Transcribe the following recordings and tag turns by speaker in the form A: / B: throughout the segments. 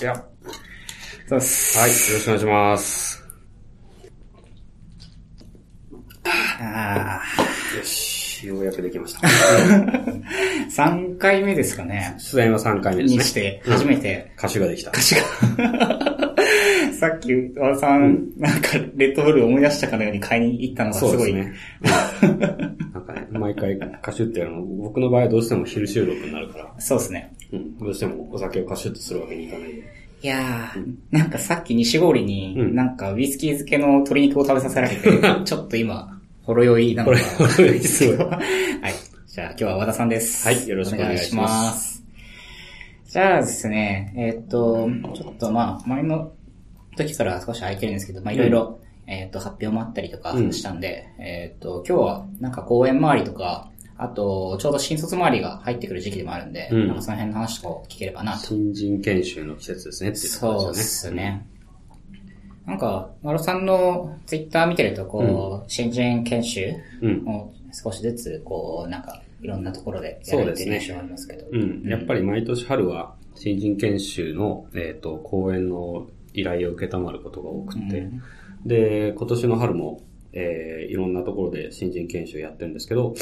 A: いや。
B: そうです。
A: はい、よろしくお願いします。
B: あ
A: よし、ようやくできました。
B: ー3回目ですかね。
A: 出演は3回目ですね。
B: にして、初めて、
A: 歌手ができた。
B: 歌詞が。さっき、和田さん、なんか、レッドブル思い出したかのように買いに行ったのがすごい。
A: そうですね。うんなんかね、毎回歌手ってやるの、僕の場合はどうしても昼収録になるから、
B: そうですね。
A: うん、どうしてもお酒を歌手とするわけにいかないで。
B: いやー、なんかさっき西郡に、
A: うん
B: なんかウイスキー漬けの鶏肉を食べさせられて、ちょっと今、ほろ酔いなのが。
A: ほろ酔いですごい
B: はい。じゃあ今日は和田さんです。
A: はいよろしくお願いします。
B: じゃあですね、えーっと、ちょっとまあ、前の時から少し空いてるんですけど、まあいろいろ、えーっと、発表もあったりとか
A: うん
B: したんで、えーっと、今日はなんか公演周りとか、あと、ちょうど新卒周りが入ってくる時期でもあるんで、
A: うん
B: なんかその辺の話とかを聞ければなと
A: 新人研修の季節ですねっていうところ
B: そうで
A: ですよね。
B: すね。なんか、マロさんのツイッター見てると、こう、新人研修
A: うん。
B: を少しずつ、こう、なんか、いろんなところでやられてる印象がありますけど。
A: うん。やっぱり毎年春は新人研修の、えっ、と、講演の依頼を受けたまることが多くて、
B: うん
A: で、今年の春も、えーいろんなところで新人研修やってるんですけど、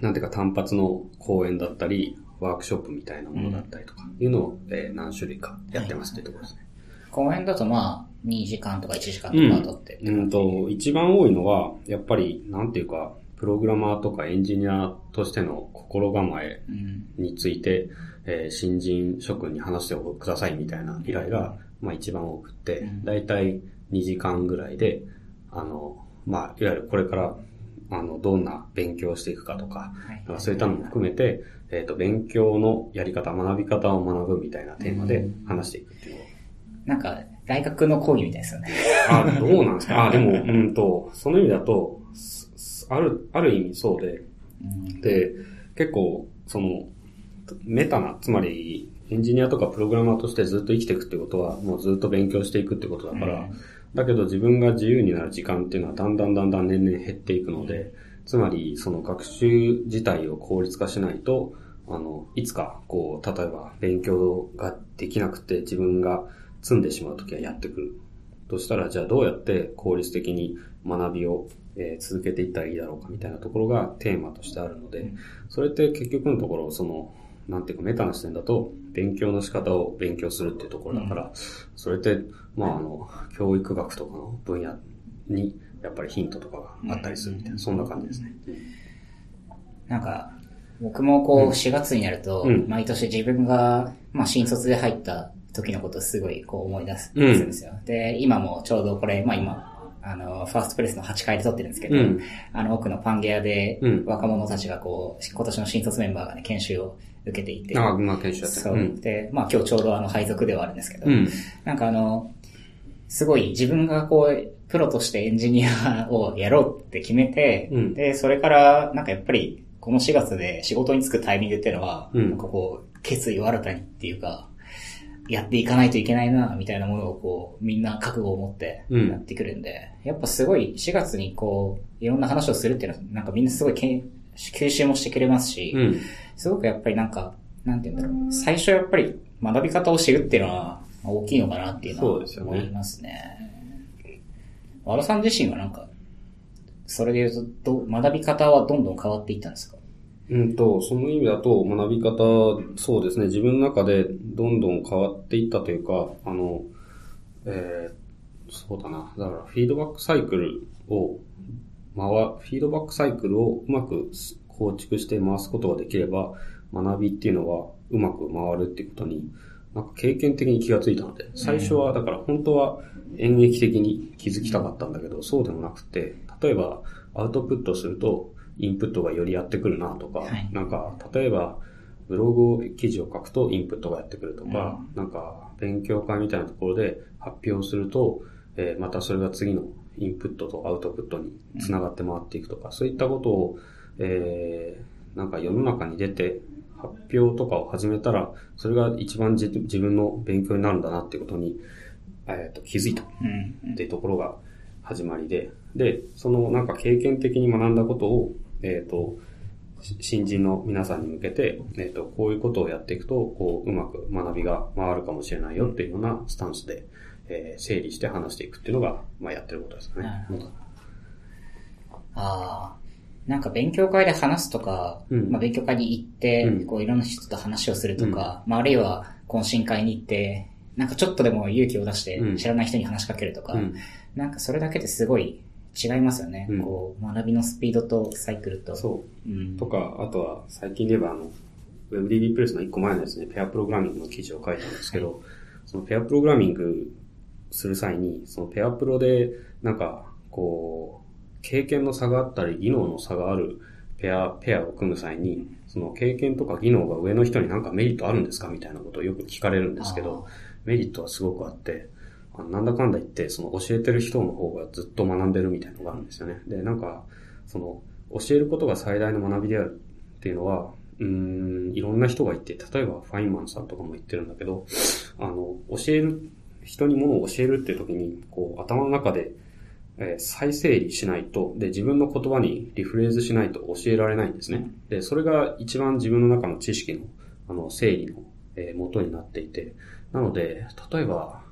A: なんていうか単発の講演だったり、ワークショップみたいなものだったりとか、いうのを、えー何種類かやってますっていうところですね。
B: 公演だとまあ、2時間とか1時間と
A: うん
B: か取って。
A: うんと、一番多いのは、やっぱり、なんていうか、プログラマーとかエンジニアとしての心構え
B: うん。
A: について、えー新人諸君に話してくださいみたいな依頼が、まあ一番多くって
B: うん、
A: だいたい2時間ぐらいで、あの、まあ、いわゆるこれから、あの、どんな勉強をしていくかとか、
B: はい。
A: そういったのも含めて、えっ、と、勉強のやり方、学び方を学ぶみたいなテーマで話していくっていう
B: なんか、大学の講義みたいですよね。
A: あ、どうなんですか？あ、でも、うんと、その意味だと、ある、ある意味そうで、
B: うん。
A: で、結構、その、メタな、つまり、エンジニアとかプログラマーとしてずっと生きていくってことは、もうずっと勉強していくってことだから、
B: うん
A: だけど自分が自由になる時間っていうのはだんだんだんだん年々減っていくので、つまり、その学習自体を効率化しないと、あの、いつか、こう、例えば勉強ができなくて自分が積んでしまうときはやってくる。としたら、じゃあどうやって効率的に学びを、えー続けていったらいいだろうかみたいなところがテーマとしてあるので、それって結局のところ、その、なんていうかメタな視点だと、勉強の仕方を勉強するっていうところだから、それって、まああの、教育学とかの分野に、やっぱりヒントとかがあったりするみたいな、そんな感じですね。
B: なんか、僕もこう、4月になると、
A: うん。
B: 毎年自分が、まあ、新卒で入った時のことをすごいこう思い出す
A: うん。
B: ですよ。で、今もちょうどこれ、まあ今、あの、ファーストプレスの8階で撮ってるんですけど、
A: うん。
B: あの奥のパンゲアで
A: うん。
B: 若者たちがこう、今年の新卒メンバーがね、研修を受けていて、
A: ああ、まあ研修やってる。
B: そう、
A: うん。
B: で、まあ今日ちょうどあの配属ではあるんですけど、
A: うん。
B: なんかあの、すごい自分がこう、プロとしてエンジニアをやろうって決めて、
A: うん
B: で、それから、なんかやっぱり、この4月で仕事に就くタイミングっていうのは、
A: うん
B: なんかこう、決意を新たにっていうか、やっていかないといけないな、みたいなものをこう、みんな覚悟を持って
A: うん
B: やってくるんで、やっぱすごい4月にこう、いろんな話をするっていうのは、なんかみんなすごいけん吸収もしてくれますし、
A: うん。
B: すごくやっぱりなんか、なんて言うんだろう。最初やっぱり学び方を知るっていうのは大きいのかなっていうのは思いますね。和田さん自身はなんか、それで言うと、ど学び方はどんどん変わっていったんですか？
A: うんと、その意味だと学び方、そうですね、自分の中でどんどん変わっていったというか、あの、えーそうだな。だから、フィードバックサイクルを、回、フィードバックサイクルをうまく構築して回すことができれば、学びっていうのはうまく回るっていうことに、なんか経験的に気がついたので、最初は、だから本当は演劇的に気づきたかったんだけど、そうでもなくて、例えばアウトプットすると、インプットがよりやってくるなとか、
B: はい。
A: なんか、例えば、ブログ記事を書くとインプットがやってくるとか、なんか、勉強会みたいなところで発表すると、えーまたそれが次のインプットとアウトプットにつながって回っていくとか、そういったことを、えーなんか世の中に出て発表とかを始めたら、それが一番じ自分の勉強になるんだなってことに、えーと気づいた。
B: うん。
A: っていうところが始まりで、で、そのなんか経験的に学んだことを、えっ、と、新人の皆さんに向けて、えっ、と、こういうことをやっていくと、こう、うまく学びが回るかもしれないよっていうようなスタンスで、えー整理して話していくっていうのが、まあ、やってることですね。
B: なるほどああ。なんか勉強会で話すとか、
A: うん
B: まあ勉強会に行って、
A: うん
B: こういろんな人と話をするとか、まああるいは懇親会に行って、なんかちょっとでも勇気を出して
A: うん
B: 知らない人に話しかけるとか、
A: うん
B: なんかそれだけですごい違いますよね。
A: うん
B: こう、学びのスピードとサイクルと。
A: そう。
B: うん。
A: とか、あとは最近で言えばあの、WebDB プレスの一個前のやつね、ペアプログラミングの記事を書いたんですけど、そのペアプログラミングする際に、そのペアプロで、なんか、こう、経験の差があったり、技能の差があるペア、ペアを組む際に、その経験とか技能が上の人になんかメリットあるんですかみたいなことをよく聞かれるんですけど、メリットはすごくあって、なんだかんだ言って、その教えてる人の方がずっと学んでるみたいなのがあるんですよね。で、なんか、その、教えることが最大の学びであるっていうのは、うーん、いろんな人がいて、例えばファインマンさんとかも言ってるんだけど、あの、教える、人にものを教えるっていう時に、こう、頭の中で、えー再整理しないと、で、自分の言葉にリフレーズしないと教えられないんですね。で、それが一番自分の中の知識の、あの、整理の、えー元になっていて、なので、例えば、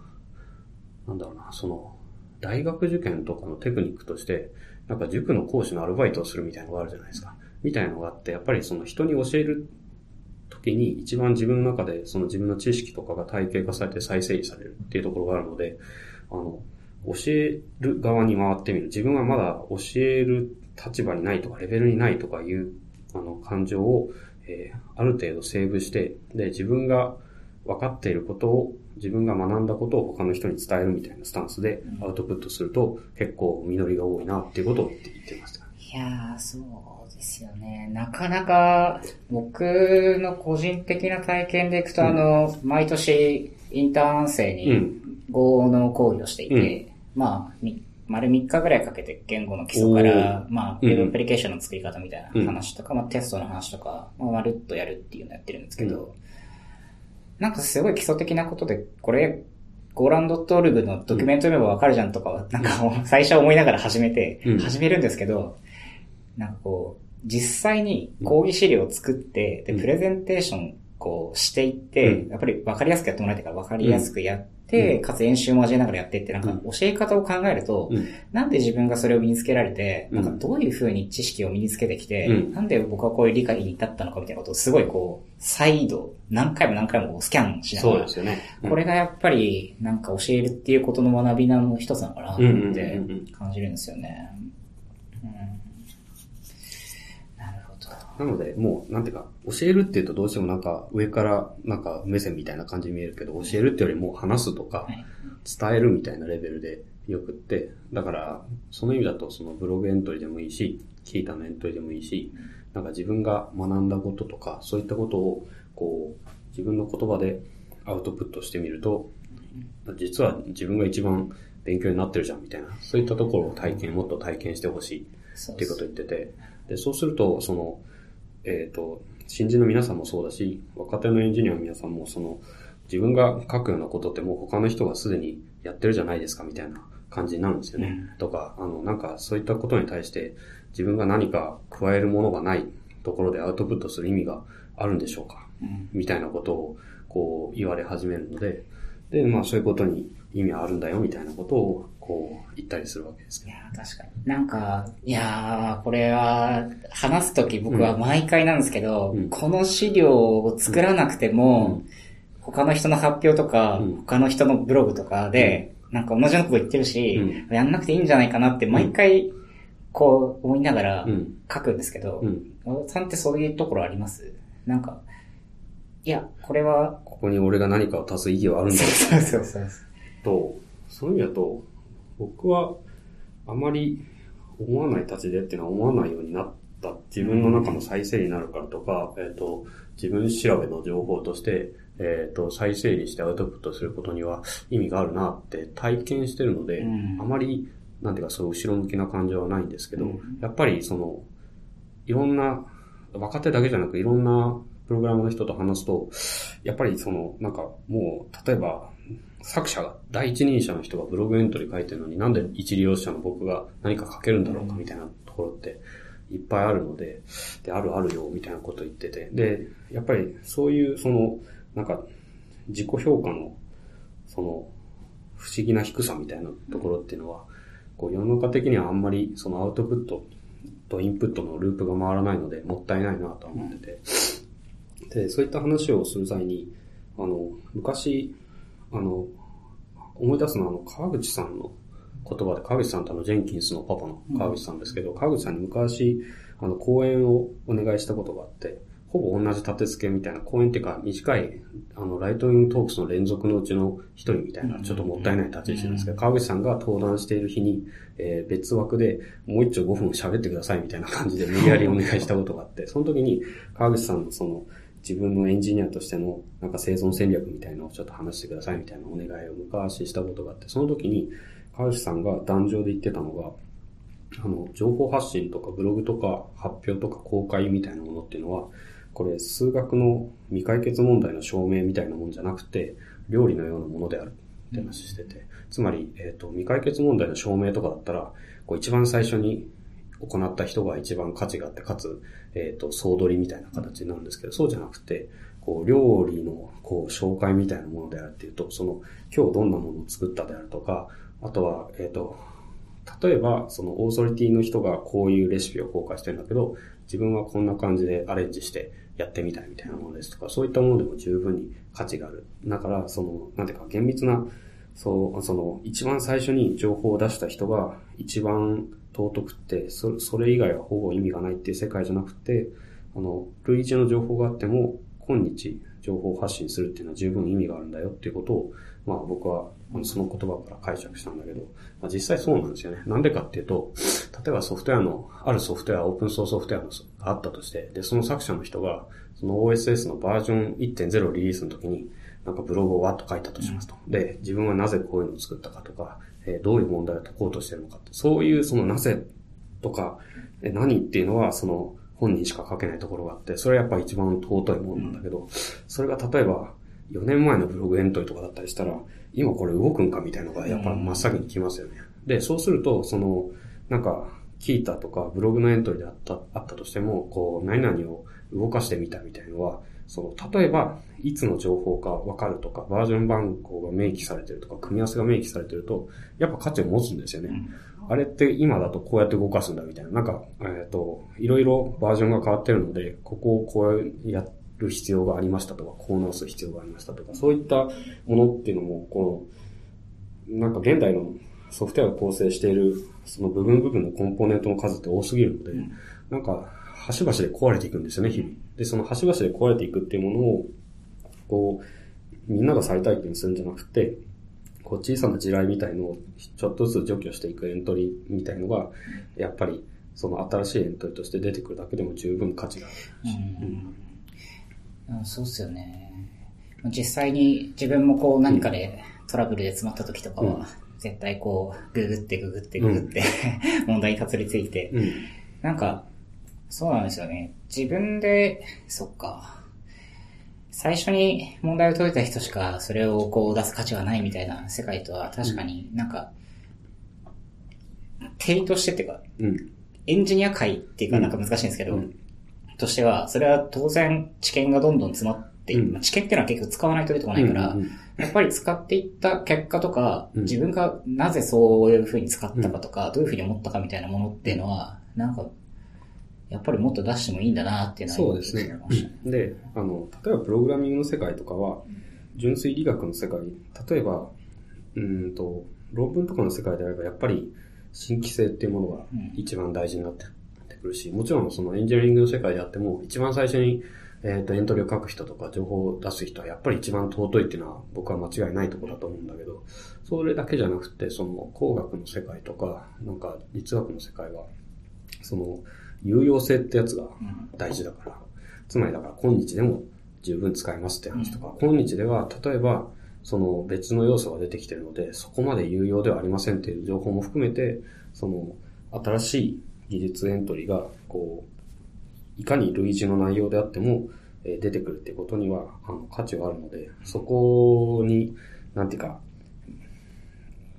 A: なんだろうな、その、大学受験とかのテクニックとして、なんか塾の講師のアルバイトをするみたいなのがあるじゃないですか。みたいなのがあって、やっぱりその人に教える時に一番自分の中でその自分の知識とかが体系化されて再整理されるっていうところがあるので、あの、教える側に回ってみる。自分はまだ教える立場にないとか、レベルにないとかいう、あの、感情を、えーある程度セーブして、で、自分が分かっていることを、自分が学んだことを他の人に伝えるみたいなスタンスでアウトプットすると、結構実りが多いなっていうことを言って言ってました。
B: いやー、そうですよね。なかなか、僕の個人的な体験でいくと、
A: うん
B: あの、毎年、インターン生
A: う
B: に
A: ん。
B: 語の講義をしていて、まあ、み丸3日ぐらいかけて言語の基礎から、まあ、ウ
A: うん。
B: ェブアプリケーションの作り方みたい
A: うん
B: な話とか、まあ、テストの話とか、まあ、まるっとやるっていうのをやってるんですけど、なんかすごい基礎的なことで、これ、ゴーランドットオルグのドキュメント読めばわかるじゃんとかは、なんか最初思いながら始めて
A: うん、
B: 始めるんですけど、なんかこう、実際に講義資料を作って、で、
A: うん。
B: プレゼンテーションこうしていって、
A: うん。
B: やっぱり分かりやすくやってもらいたいから分かりやすくやって、
A: うん。
B: かつ演習も交えながらやっていって、なんか
A: うん。
B: 教え方を考えると、
A: うん。
B: なんで自分がそれを身につけられて、
A: うん。
B: なんかどういう風に知識を身につけてきて、
A: うん。
B: なんで僕はこういう理解に至ったのかみたいなことをすごいこう、再度、何回も何回もスキャンしながら
A: そうで、すよね。
B: これがやっぱりなんか教えるっていうことの学びの一つなのかなって
A: うん。
B: 感じるんですよね。うんなるほど。
A: なので、もう、なんていうか、教えるっていうとどうしてもなんか、上から、なんか、目線みたいな感じに見えるけど、教えるってよりも話すとか
B: はい、
A: 伝えるみたいなレベルでよくって、だから、その意味だと、そのブログエントリーでもいいし、聞いたのエントリーでもいいし、なんか自分が学んだこととか、そういったことを、こう、自分の言葉でアウトプットしてみると、実は自分が一番勉強になってるじゃんみたいな、そういったところを体験、もっと体験してほしいっていうことを言ってて、で、そうすると、その、えっ、と、新人の皆さんもそうだし、若手のエンジニアの皆さんも、その、自分が書くようなことってもう他の人がすでにやってるじゃないですかみたいな感じになるんですよね。とか、あの、なんかそういったことに対して自分が何か加えるものがないところでアウトプットする意味があるんでしょうか
B: うん
A: みたいなことをこう言われ始めるので、で、まあそういうことに意味あるんだよみたいなことをこう言ったりするわけですけ
B: いやー確かに。なんか、いやー、これは、話すとき僕は毎回なんですけど、
A: うん
B: この資料を作らなくても、他の人の発表とか、
A: うん
B: 他の人のブログとかで、なんか同じようなこと言ってるし、
A: う
B: やんなくていいんじゃないかなって毎回、こう思いながら
A: ど。うん。
B: 書くんですけど、
A: うん。
B: 小田さんってそういうところあります？なんか、いや、これは、
A: ここに俺が何かを足す意義はあるんだ
B: そうそうそうそう。
A: と、そういう意味だと、僕はあまり思わない立ちでっていうのは思わないようになった。自分の中の再生になるからとか、えっ、と、自分調べの情報として、えっ、と、再整理してアウトプットすることには意味があるなって体験してるので、
B: うん。
A: あまり、なんていうかそう後ろ向きな感情はないんですけど、
B: うん。
A: やっぱりその、いろんな、若手だけじゃなくいろんなプログラムの人と話すと、やっぱりその、なんかもう、例えば、作者が、第一人者の人がブログエントリー書いてるのになんで一利用者の僕が何か書けるんだろうかみたいなところって、いっぱいあるので、で、あるあるよ、みたいなこと言ってて。で、やっぱりそういう、その、なんか、自己評価の、その、不思議な低さみたいなところっていうのは、こう世の中的にはあんまりそのアウトプットとインプットのループが回らないので、もったいないなと思ってて。で、そういった話をする際に、あの、昔、あの、思い出すのはあの、川口さんの言葉で、川口さんとあの、ジェンキンスのパパの川口さんですけど、川口さんに昔、あの、講演をお願いしたことがあって、ほぼ同じ立て付けみたいな、講演っていうか、短い、あの、ライトイントークスの連続のうちの一人みたいな、ちょっともったいない立ち位置なんですけど、川口さんが登壇している日に、えー、別枠で、もう一丁5分喋ってくださいみたいな感じで無理やりお願いしたことがあって、その時に、川口さんのその、自分のエンジニアとしての、なんか生存戦略みたいなのをちょっと話してくださいみたいなお願いを昔したことがあって、その時に、川口さんが壇上で言ってたのが、あの、情報発信とかブログとか発表とか公開みたいなものっていうのは、これ数学の未解決問題の証明みたいなもんじゃなくて、料理のようなものであるって話してて、つまり、えっ、ー、と、未解決問題の証明とかだったら、こう一番最初に行った人が一番価値があって、かつ、えっ、ー、と、総取りみたいな形なんですけど、そうじゃなくて、こう、料理の、こう、紹介みたいなものであるっていうと、その、今日どんなものを作ったであるとか、あとは、えっ、ー、と、例えば、そのオーソリティの人がこういうレシピを公開してるんだけど、自分はこんな感じでアレンジしてやってみたいみたいなものですとか、そういったものでも十分に価値がある。だから、その、なんていうか、厳密な、そう、その、一番最初に情報を出した人が一番尊くって、そそれ以外はほぼ意味がないっていう世界じゃなくて、あの、類似の情報があっても、今日情報発信するっていうのは十分意味があるんだよっていうことを、まあ僕はその言葉から解釈したんだけど、まあ、実際そうなんですよね。なんでかっていうと、例えばソフトウェアの、あるソフトウェア、オープンソースソフトウェアがあったとして、で、その作者の人が、その OSS のバージョン1.0リリースの時に、なんかブログをわっと書いたとしますと。で、自分はなぜこういうのを作ったかとか、え、どういう問題を解こうとしてるのかって、そういうそのなぜとか、え何っていうのは、その本人しか書けないところがあって、それはやっぱ一番尊いものなんだけど、それが例えば、4年前のブログエントリーとかだったりしたら、今これ動くんかみたいなのがやっぱ真っ先に来ますよね。で、そうすると、その、なんか、聞いたとか、ブログのエントリーであった、あったとしても、こう、何々を動かしてみたみたいなのは、その、例えば、いつの情報かわかるとか、バージョン番号が明記されてるとか、組み合わせが明記されてると、やっぱ価値を持つんですよね。うん、あれって今だとこうやって動かすんだみたいな。なんか、えっ、ー、と、いろいろバージョンが変わってるので、ここをこうやる必要がありましたとか、こう直す必要がありましたとか、そういったものっていうのも、この、なんか現代のソフトウェアを構成している、その部分部分のコンポーネントの数って多すぎるので、うん、なんか、端々で壊れていくんですよね、日々。で、その端々で壊れていくっていうものを、こう、みんなが再体験するんじゃなくて、こう小さな地雷みたいのをちょっとずつ除去していくエントリーみたいのが、やっぱりその新しいエントリーとして出てくるだけでも十分価値がある
B: うん、そうっすよね。実際に自分もこう何かでトラブルで詰まった時とかは、絶対こう、ググってググってググって、うん、問題にたどり着いて、うん、なんか、そうなんですよね。自分で、そっか。最初に問題を解いた人しかそれをこう出す価値はないみたいな世界とは確かになんか、定義としてっていうか、うん、エンジニア界っていうかなんか難しいんですけど、うん、としては、それは当然知見がどんどん詰まっていく。うん、知見っていうのは結局使わないと出てこないから、うんうんうん、やっぱり使っていった結果とか、自分がなぜそういうふうに使ったかとか、どういうふうに思ったかみたいなものっていうのは、なんかやっぱりもっと出してもいいんだなっていうのは
A: そうですね。で、あの、例えばプログラミングの世界とかは、純粋理学の世界、例えば、うんと、論文とかの世界であれば、やっぱり新規性っていうものが一番大事になってくるし、もちろんそのエンジニアリングの世界であっても、一番最初に、えっ、ー、と、エントリーを書く人とか情報を出す人はやっぱり一番尊いっていうのは僕は間違いないところだと思うんだけど、それだけじゃなくて、その工学の世界とか、なんか律学の世界は、その、有用性ってやつが大事だから。つまりだから今日でも十分使えますって話とか、今日では例えばその別の要素が出てきてるので、そこまで有用ではありませんっていう情報も含めて、その新しい技術エントリーが、こう、いかに類似の内容であっても、え出てくるってことには、あの、価値はあるので、そこに、なんていうか、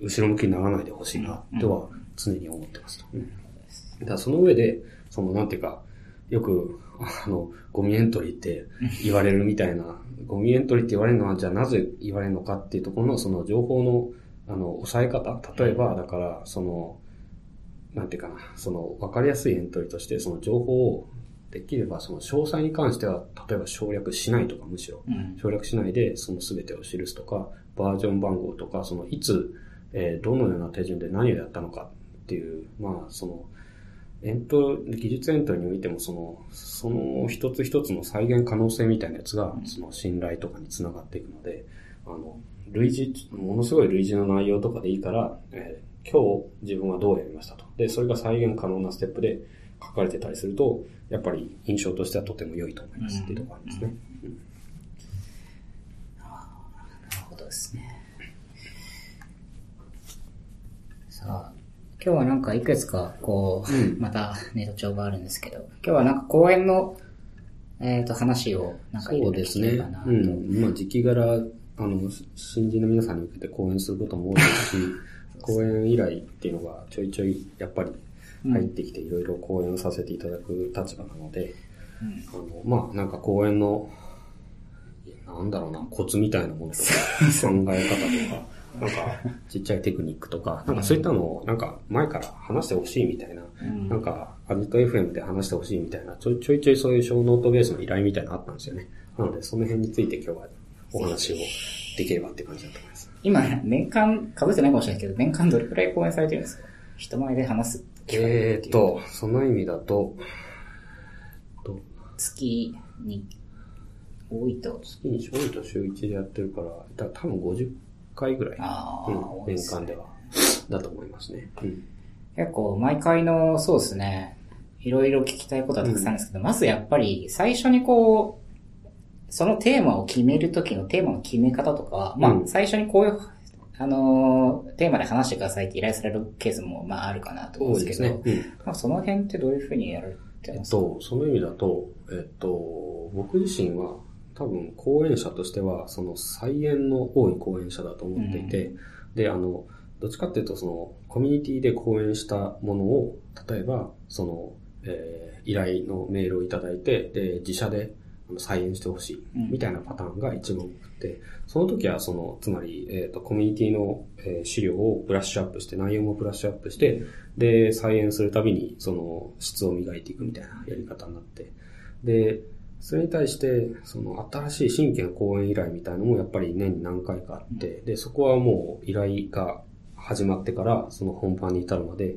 A: 後ろ向きにならないでほしいな、とは常に思ってますと。うん、だその上で、その、なんていうか、よく、あの、ゴミエントリーって言われるみたいな、ゴミエントリーって言われるのは、じゃあなぜ言われるのかっていうところの、その情報の、あの、抑え方。例えば、だから、その、なんていうかな、その、わかりやすいエントリーとして、その情報を、できれば、その詳細に関しては、例えば省略しないとか、むしろ、省略しないで、その全てを記すとか、バージョン番号とか、その、いつ、えー、どのような手順で何をやったのかっていう、まあ、その、エント、技術エントリーにおいても、その、その一つ一つの再現可能性みたいなやつが、その信頼とかにつながっていくので、あの、類似、ものすごい類似の内容とかでいいから、えー、今日自分はどうやりましたと。で、それが再現可能なステップで書かれてたりすると、やっぱり印象としてはとても良いと思いますっていうところですね。うん、
B: なるほどですね。さあ、今日はなんかいくつか、こう、うん、またネタ帳があるんですけど、今日はなんか公演の、えっ、ー、と、話を、なんかいろいろ聞けかなと。そうですね。
A: うん。まあ、時期柄、あの、新人の皆さんに向けて講演することも多いですし、講演依頼っていうのがちょいちょい、やっぱり入ってきていろいろ講演させていただく立場なので、うん、あの、まあ、なんか講演の、なんだろうな、コツみたいなものとか、考え方とか、なんか、ちっちゃいテクニックとか、なんかそういったのを、なんか前から話してほしいみたいな、うん、なんか、アジト FM で話してほしいみたいな、ちょいちょいちょいそういう小ノートベースの依頼みたいなのあったんですよね。なので、その辺について今日はお話をできればって感じだと思います。
B: 今、年間、被ってないかもしれないけど、年間どれくらい講演されてるんですか？人前で話す
A: えーっと、その意味だと、
B: 月に、多いと。
A: 月に多いと週1でやってるから、だ多分50回ぐらい。
B: ああ、
A: うん、年間では。だと思いますね。うん、
B: 結構、毎回の、そうですね。いろいろ聞きたいことはたくさんですけど、うん、まずやっぱり、最初にこう、そのテーマを決めるときのテーマの決め方とか、まあ、最初にこういう、あのー、テーマで話してくださいって依頼されるケースも、まあ、あるかなと思うんですけど、ねうん、まあ、その辺ってどういうふうにやられてますか？
A: えっと、その意味だと、えっと、僕自身は、多分講演者としては、その再演の多い講演者だと思っていて、うん、で、あの、どっちかっていうと、その、コミュニティで講演したものを、例えば、その、えー、依頼のメールをいただいて、で、自社で再演してほしい、みたいなパターンが一番多くて、その時は、その、つまり、えっ、ー、と、コミュニティの、えー、資料をブラッシュアップして、内容もブラッシュアップして、で、再演するたびに、その、質を磨いていくみたいなやり方になって、で、それに対して、その新しい新規の講演依頼みたいなのもやっぱり年に何回かあって、で、そこはもう依頼が始まってから、その本番に至るまで、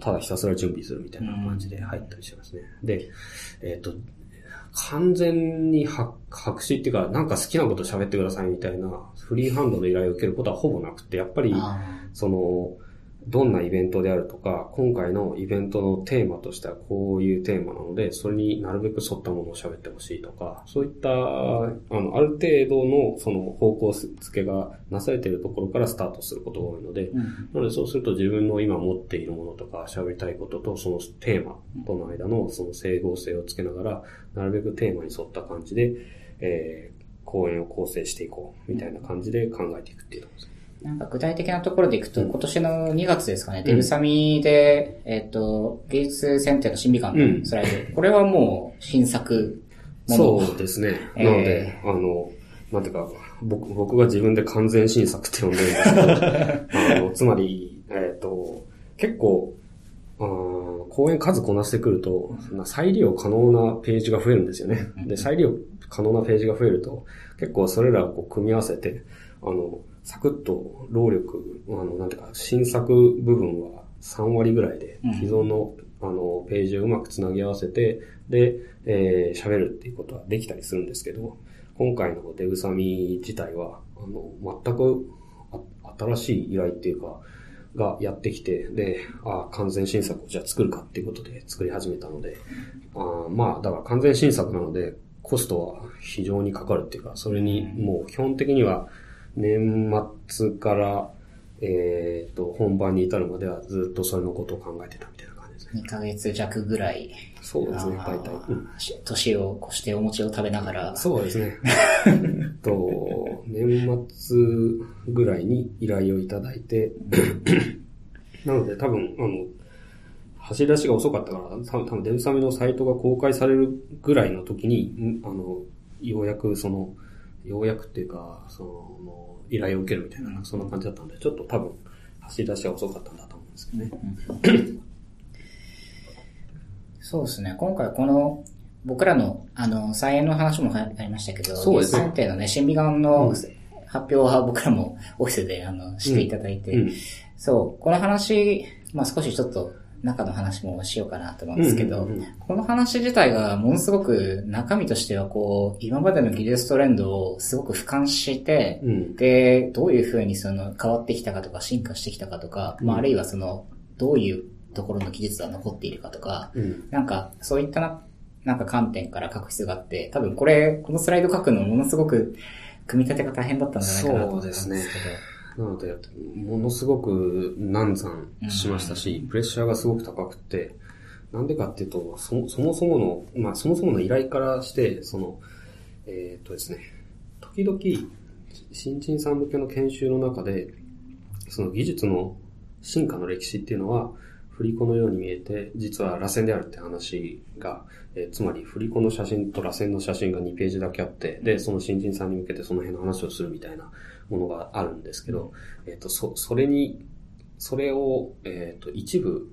A: ただひたすら準備するみたいな感じで入ったりしますね。で、えっ、ー、と、完全に白紙っていうか、なんか好きなこと喋ってくださいみたいな、フリーハンドの依頼を受けることはほぼなくて、やっぱり、その、どんなイベントであるとか、今回のイベントのテーマとしてはこういうテーマなので、それになるべく沿ったものを喋ってほしいとか、そういった、あの、ある程度のその方向付けがなされているところからスタートすることが多いので、うん、なのでそうすると自分の今持っているものとか喋りたいこととそのテーマとの間のその整合性をつけながら、なるべくテーマに沿った感じで、えー、講演を構成していこうみたいな感じで考えていくっていうところです。
B: なんか具体的なところでいくと、今年の2月ですかね、デブサミで、えっ、と、芸術選定の審美観のスライド、これはもう新作
A: そうですね。なので、あの、なんていうか、僕僕が自分で完全新作って呼んでるんですけど、あのつまり、えっ、と、結構、あ講演数こなしてくると、再利用可能なページが増えるんですよね。で、再利用可能なページが増えると、結構それらを組み合わせて、あの、サクッと労力、あの、なんていうか、新作部分は3割ぐらいで、既存の、あの、ページをうまくつなぎ合わせて、で、えー、喋るっていうことはできたりするんですけど、今回のデグサミ自体は、あの、全く新しい依頼っていうか、がやってきて、で、あ完全新作をじゃあ作るかっていうことで作り始めたので、あまあ、だから完全新作なので、コストは非常にかかるっていうか、それにもう基本的には年末から、えっ、ー、と、本番に至るまではずっとそれのことを考えてたみたいな感じですね。2
B: ヶ月弱ぐらい。
A: そうですね、大体。
B: うん、年を越してお餅を食べながら。
A: そうですね。と、年末ぐらいに依頼をいただいて、なので多分、あの、走り出しが遅かったから、多分、多分デブサミのサイトが公開されるぐらいの時に、んあの、ようやくその、ようやくっていうか、その、依頼を受けるみたいな、そんな感じだったんで、ちょっと多分、走り出しが遅かったんだと思うんですけどね。
B: そうですね。今回この、僕らの、あの、再演の話もありましたけど、
A: そうですね。
B: のね、審美眼の発表は僕らもオフィスで、あの、していただいて、
A: うん。
B: そう、この話、まあ少しちょっと中の話もしようかなと思うんですけど、
A: うんうんうん
B: この話自体がものすごく中身としてはこう、今までの技術トレンドをすごく俯瞰して、
A: うん。
B: で、どういうふうにその変わってきたかとか進化してきたかとか、まああるいはその、どういうところの技術が残っているかとか、
A: うん。
B: なんかそういったな、なんか観点から書く必要があって、多分これ、このスライド書くのものすごく組み立てが大変だったんじゃないかなと思ったんですけど。
A: なので、ものすごく難産しましたし、プレッシャーがすごく高くて、なんでかっていうと、そそもそもの、まあそもそもの依頼からして、その、えーっとですね、時々、新人さん向けの研修の中で、その技術の進化の歴史っていうのは、振り子のように見えて、実は螺旋であるって話が、えーつまり振り子の写真と螺旋の写真が2ページだけあって、で、その新人さんに向けてその辺の話をするみたいなものがあるんですけど、えっ、と、そ、それに、それを、えっ、と、一部、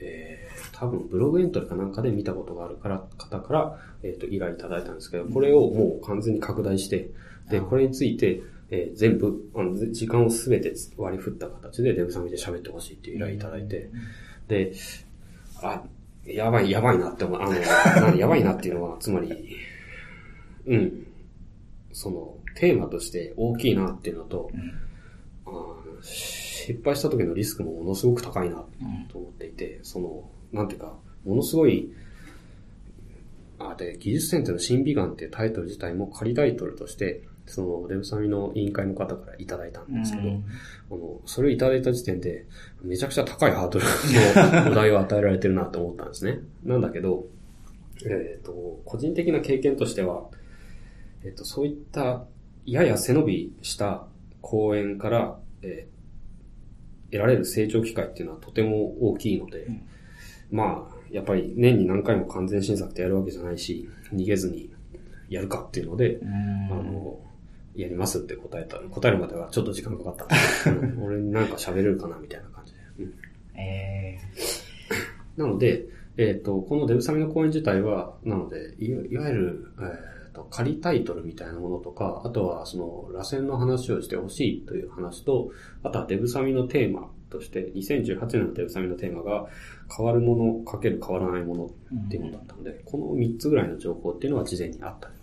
A: えー多分ブログエントリーかなんかで見たことがあるから、方から、えっ、と、依頼いただいたんですけど、これをもう完全に拡大して、で、これについて、えー全部、あの、時間をすべて割り振った形でデブサミで喋ってほしいっていう依頼いただいて、で、あ、やばい、やばいなって思う。あの、なやばいなっていうのは、つまり、うん、その、テーマとして大きいなっていうのと、あー失敗した時のリスクもものすごく高いなと思っていて、その、なんていうか、ものすごい、あ、で、技術選定の審美眼っていうタイトル自体も仮タイトルとして、その、デブサミの委員会の方からいただいたんですけど、
B: うん。
A: あの、それをいただいた時点で、めちゃくちゃ高いハードルのお題を与えられてるなと思ったんですね。なんだけど、えっ、と、個人的な経験としては、えっ、と、そういった、やや背伸びした講演から、えー得られる成長機会っていうのはとても大きいので、まあ、やっぱり年に何回も完全新作ってやるわけじゃないし、逃げずにやるかっていうので、
B: うん
A: あの、やりますって答えた。答えるまではちょっと時間かかった 俺になんか喋れるかなみたいな感じで。うん
B: え
A: なので、えっ、と、このデブサミの講演自体は、なので、いわいわゆる、えっ、と、仮タイトルみたいなものとか、あとはその、螺旋の話をしてほしいという話と、あとはデブサミのテーマとして、2018年のデブサミのテーマが、変わるものかける変わらないものっていうものだったので、この3つぐらいの情報っていうのは事前にあったので、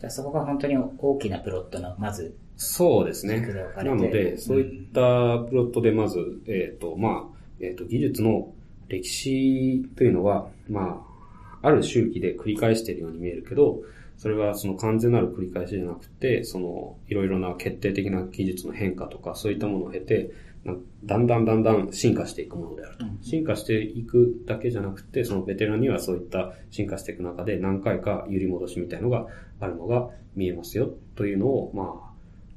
B: じゃあそこが本当に大きなプロットの、まず、
A: そうですね。な
B: て。
A: ので、そういったプロットでまず、えっ、と、まあ、えっ、と、技術の歴史というのは、まあ、ある周期で繰り返しているように見えるけど、それはその完全なる繰り返しじゃなくて、その、いろいろな決定的な技術の変化とか、そういったものを経て、なだんだんだんだん進化していくものであると。進化していくだけじゃなくて、そのベテランにはそういった進化していく中で何回か揺り戻しみたいのがあるのが見えますよというのを、まあ、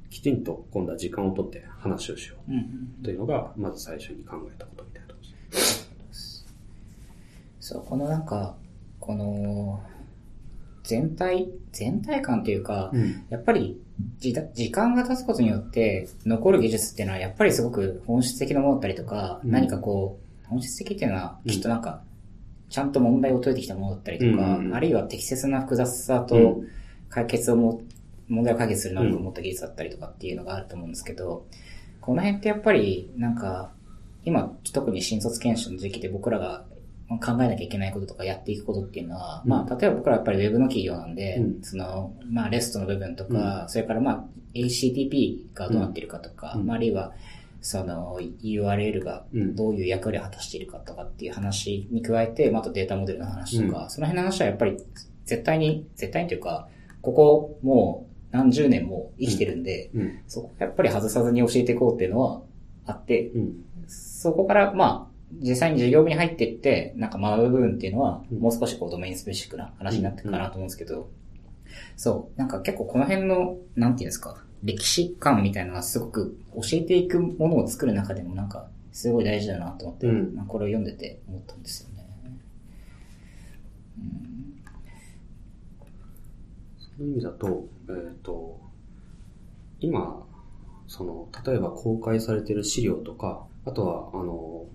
A: きちんと今度は時間をとって話をしよ
B: う
A: というのが、まず最初に考えたことみたいなところです。
B: そう、このなんか、この、全体、全体感というか、
A: うん。
B: やっぱり時間が経つことによって残る技術っていうのはやっぱりすごく本質的なものだったりとか、
A: うん。
B: 何かこう、本質的っていうのはきっとなんか、ちゃんと問題を解いてきたものだったりとか、
A: うん
B: あるいは適切な複雑さ
A: う
B: と解決をも、問題を解決する能力を持った技術だったりとかっていうのがあると思うんですけど、この辺ってやっぱりなんか、今特に新卒研修の時期で僕らが考えなきゃいけないこととかやっていくことっていうのは、
A: うん。
B: まあ、例えば僕らやっぱりウェブの企業なんで、
A: うん。
B: その、まあ、レストの部分とか、それからまあ、HTTP がどうなっているかとか、
A: うん。
B: まあ、あるいは、その URL が
A: うん。
B: どういう役割を果たしているかとかっていう話に加えて、まあ、あとデータモデルの話とか、
A: う
B: その辺の話はやっぱり絶対に、絶対にというか、ここもう何十年も生きてるんで、
A: うん。
B: そこやっぱり外さずに教えていこうっていうのはあって、
A: うん。
B: そこから、まあ、実際に授業部に入っていって、なんか学ぶ部分っていうのは、
A: うん。
B: もう少しこうドメインスペシックな話になっていくかなと思うんですけど、そう、なんか結構この辺の、なんていうんですか、歴史観みたいなのはすごく教えていくものを作る中でもなんか、すごい大事だなと思って、これを読んでて思ったんですよね。
A: そういう意味だと、えっ、と、今、その、例えば公開されている資料とか、あとは、あの、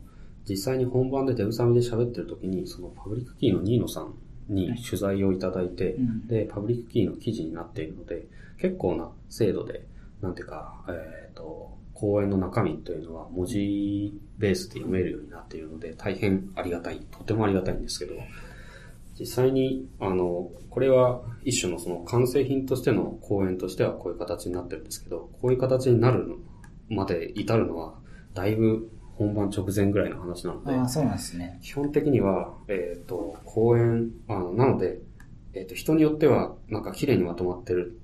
A: 実際に本番でデブサミで喋ってる時に、そのパブリックキーのニーノさんに取材をいただいて、
B: うん。
A: で、パブリックキーの記事になっているので、結構な精度で、なんていうか、えっ、と、講演の中身というのは文字ベースで読めるようになっているので、大変ありがたい、とてもありがたいんですけど、実際に、あの、これは一種のその完成品としての講演としてはこういう形になってるんですけど、こういう形になるのまで至るのは、だいぶ本番直前ぐらいの話なので、
B: ああ、そうなんですね。
A: 基本的には、えっ、と、講演、あの、なので、えっ、と、人によっては、なんか綺麗にまとまってる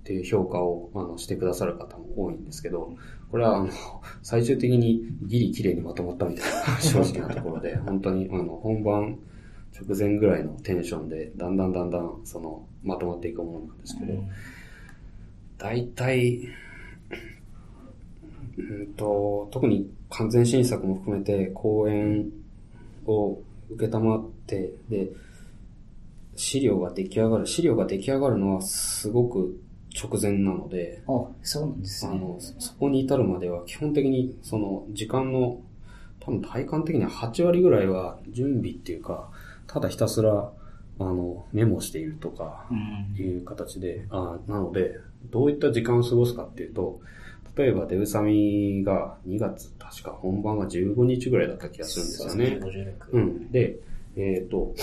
A: っていう評価を、あの、してくださる方も多いんですけど、これは、あの、最終的にギリ綺麗にまとまったみたいな正直なところで、本当に、あの、本番直前ぐらいのテンションで、だんだんだんだん、その、まとまっていくものなんですけど、大体、うんと、特に完全新作も含めて講演を受けたまって、で、資料が出来上がる、資料が出来上がるのはすごく直前なので、
B: あ、そうなんですね。
A: あの、そそこに至るまでは基本的にその時間の多分体感的には8割ぐらいは準備っていうか、ただひたすらあのメモしているとか
B: うん。
A: いう形で、あなので、どういった時間を過ごすかっていうと、例えばデブサミが2月、確か本番が15日ぐらいだった気がするんですよね。
B: 56。
A: うん。で、えっ、と、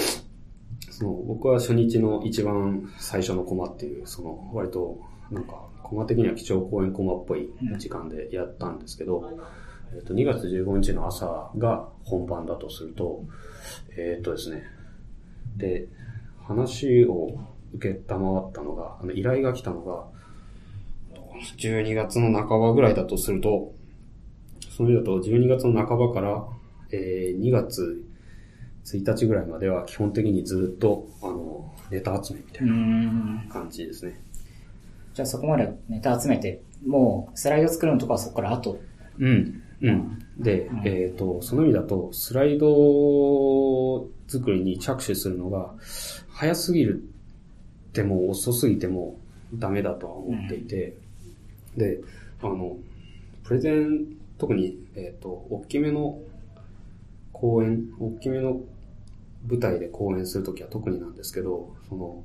A: その、僕は初日の一番最初のコマっていう、その、割と、なんか、コマ的には基調講演コマっぽい時間でやったんですけど、えっ、と、2月15日の朝が本番だとすると、えっ、とですね、で、話を受けたまわったのが、あの、依頼が来たのが、12月の半ばぐらいだとすると、その意味だと12月の半ばから、えー2月1日ぐらいまでは基本的にずっと、あの、ネタ集めみた
B: う
A: い
B: ん。
A: な感じですね。
B: じゃあそこまでネタ集めて、もうスライド作るのとかはそこから後？
A: うん。うん。で、
B: うん
A: えっ、と、その意味だと、スライド作りに着手するのが、早すぎるっても遅すぎてもダメだとは思っていて、で、あの、プレゼン、特に、えっ、と、大きめの公演、大きめの舞台で公演するときは特になんですけど、その、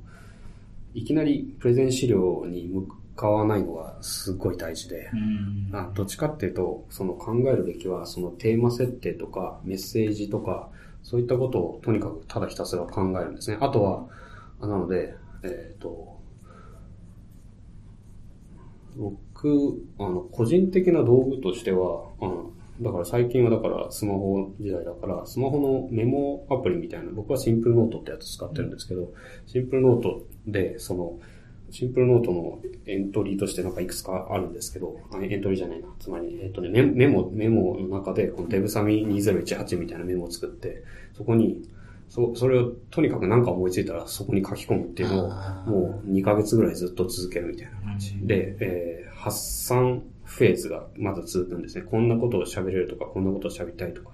A: いきなりプレゼン資料に向かわないのがすっごい大事で、
B: うん。
A: あどっちかっていうと、その考えるべきは、そのテーマ設定とか、メッセージとか、そういったことをとにかくただひたすら考えるんですね。あとは、あなので、えっ、と、僕、あの、個人的な道具としては、あの、だから最近はだからスマホ時代だから、スマホのメモアプリみたいな、僕はシンプルノートってやつ使ってるんですけど、シンプルノートで、その、シンプルノートのエントリーとしてなんかいくつかあるんですけど、あエントリーじゃないな。つまり、えっとね、メメモ、メモの中で、このデブサミ2018みたいなメモを作って、そこに、そ、それをとにかく何か思いついたらそこに書き込むっていうのを、もう2ヶ月ぐらいずっと続けるみたいな感じ。
B: うん
A: で、えー発散フェーズがまず続くんですね。こんなことを喋れるとか、こんなことを喋りたいとか、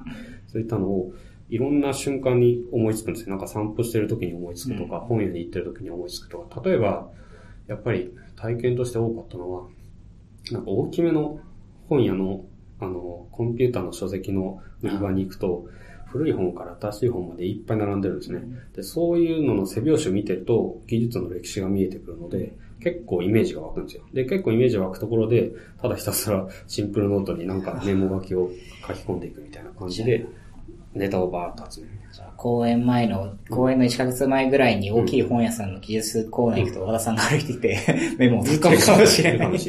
A: そういったのを、いろんな瞬間に思いつくんですよ。なんか散歩してる時に思いつくとか、本屋に行ってる時に思いつくとか。例えば、やっぱり体験として多かったのは、なんか大きめの本屋の、あの、コンピューターの書籍の売り場に行くと、古い本から新しい本までいっぱい並んでるんですね。で、そういうのの背拍子を見てると、技術の歴史が見えてくるので、結構イメージが湧くんですよ。で、結構イメージが湧くところで、ただひたすらシンプルノートになんかメモ書きを書き込んでいくみたいな感じで、ネタをバーッと集める
B: 公演前の、公演の1ヶ月前ぐらいに大きい本屋さんの技術コーナー行くと和田さんが歩いてきて、メモを取ってるかもしれない。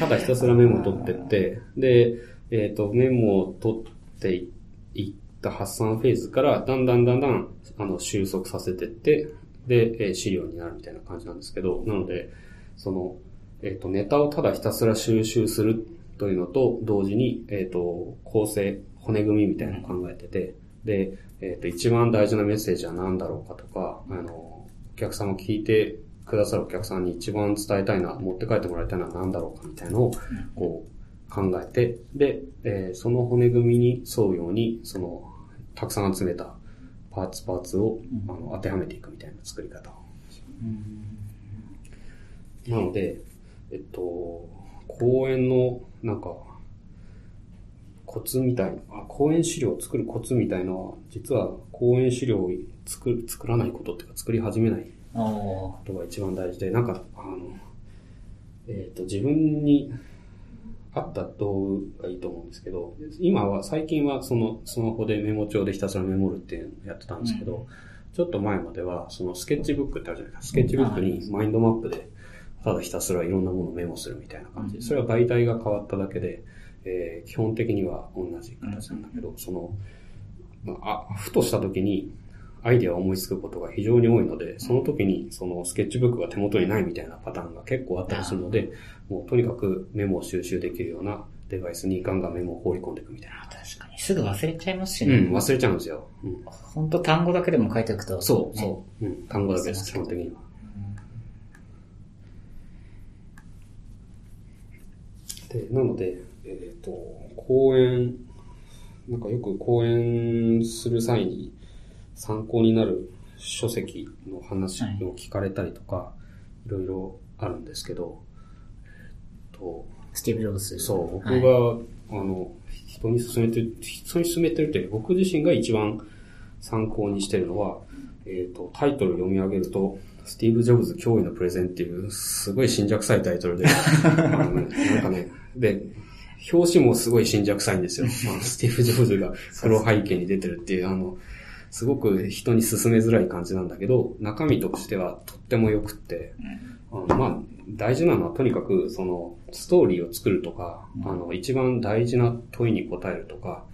A: ただひたすらメモを取ってって、で、えっ、と、メモを取っていった発散フェーズから、だんだんだんだん、あの、収束させてって、で、えー資料になるみたいな感じなんですけど、なので、その、えっ、と、ネタをただひたすら収集するというのと、同時に、えっ、と、構成、骨組みみたいなのを考えてて、で、えっ、と、一番大事なメッセージは何だろうかとか、あの、お客さんを聞いてくださるお客さんに一番伝えたいな、持って帰ってもらいたいのは何だろうかみたいなのを、こう、考えて、で、えーその骨組みに沿うように、その、たくさん集めたパーツパーツを、あの当てはめていくみたいな作り方。を。なので、えっと、公園の、なんか、コツみたいな、あ、公園資料を作るコツみたいなのは、実は公園資料を作る、作らないことっていうか、作り始めないことが一番大事で、なんか、あの、えっ、と、自分に合った道具がいいと思うんですけど、今は、最近はそのスマホでメモ帳でひたすらメモるっていうのをやってたんですけど、ちょっと前までは、そのスケッチブックってあるじゃないですか。スケッチブックにマインドマップで、ただひたすらいろんなものをメモするみたいな感じ。で、それは媒体が変わっただけで、えー基本的には同じ形なんだけど、その、まあ、あふとした時にアイデアを思いつくことが非常に多いので、その時にそのスケッチブックが手元にないみたいなパターンが結構あったりするので、もうとにかくメモを収集できるようなデバイスにガンガンメモを放り込んでいくみたいな。
B: 確かに。すぐ忘れちゃいますしね。
A: うん、忘れちゃうんですよ。うん、
B: ほんと単語だけでも書いておくと。
A: そう、
B: ね
A: そう。うん、単語だけです、基本的には。で、なので、えっ、と、講演、なんかよく講演する際に参考になる書籍の話を聞かれたりとか、い、ろいろあるんですけど、えっと、
B: スティーブ・ジョブズ。
A: そう、僕
B: はい
A: が、あの、人に勧めてる、人に勧めてるって、僕自身が一番参考にしてるのは、えっ、と、タイトル読み上げると、スティーブ・ジョブズ驚異のプレゼンっていう、すごい信者臭いタイトルで、あのねなんかね、で、表紙もすごい信者臭いんですよ。まあ、スティーブ・ジョブズが黒背景に出てるっていう、あの、すごく人に勧めづらい感じなんだけど、中身としてはとっても良くって、あのまあ、大事なのはとにかく、その、ストーリーを作るとか、あの、一番大事な問いに答えるとか、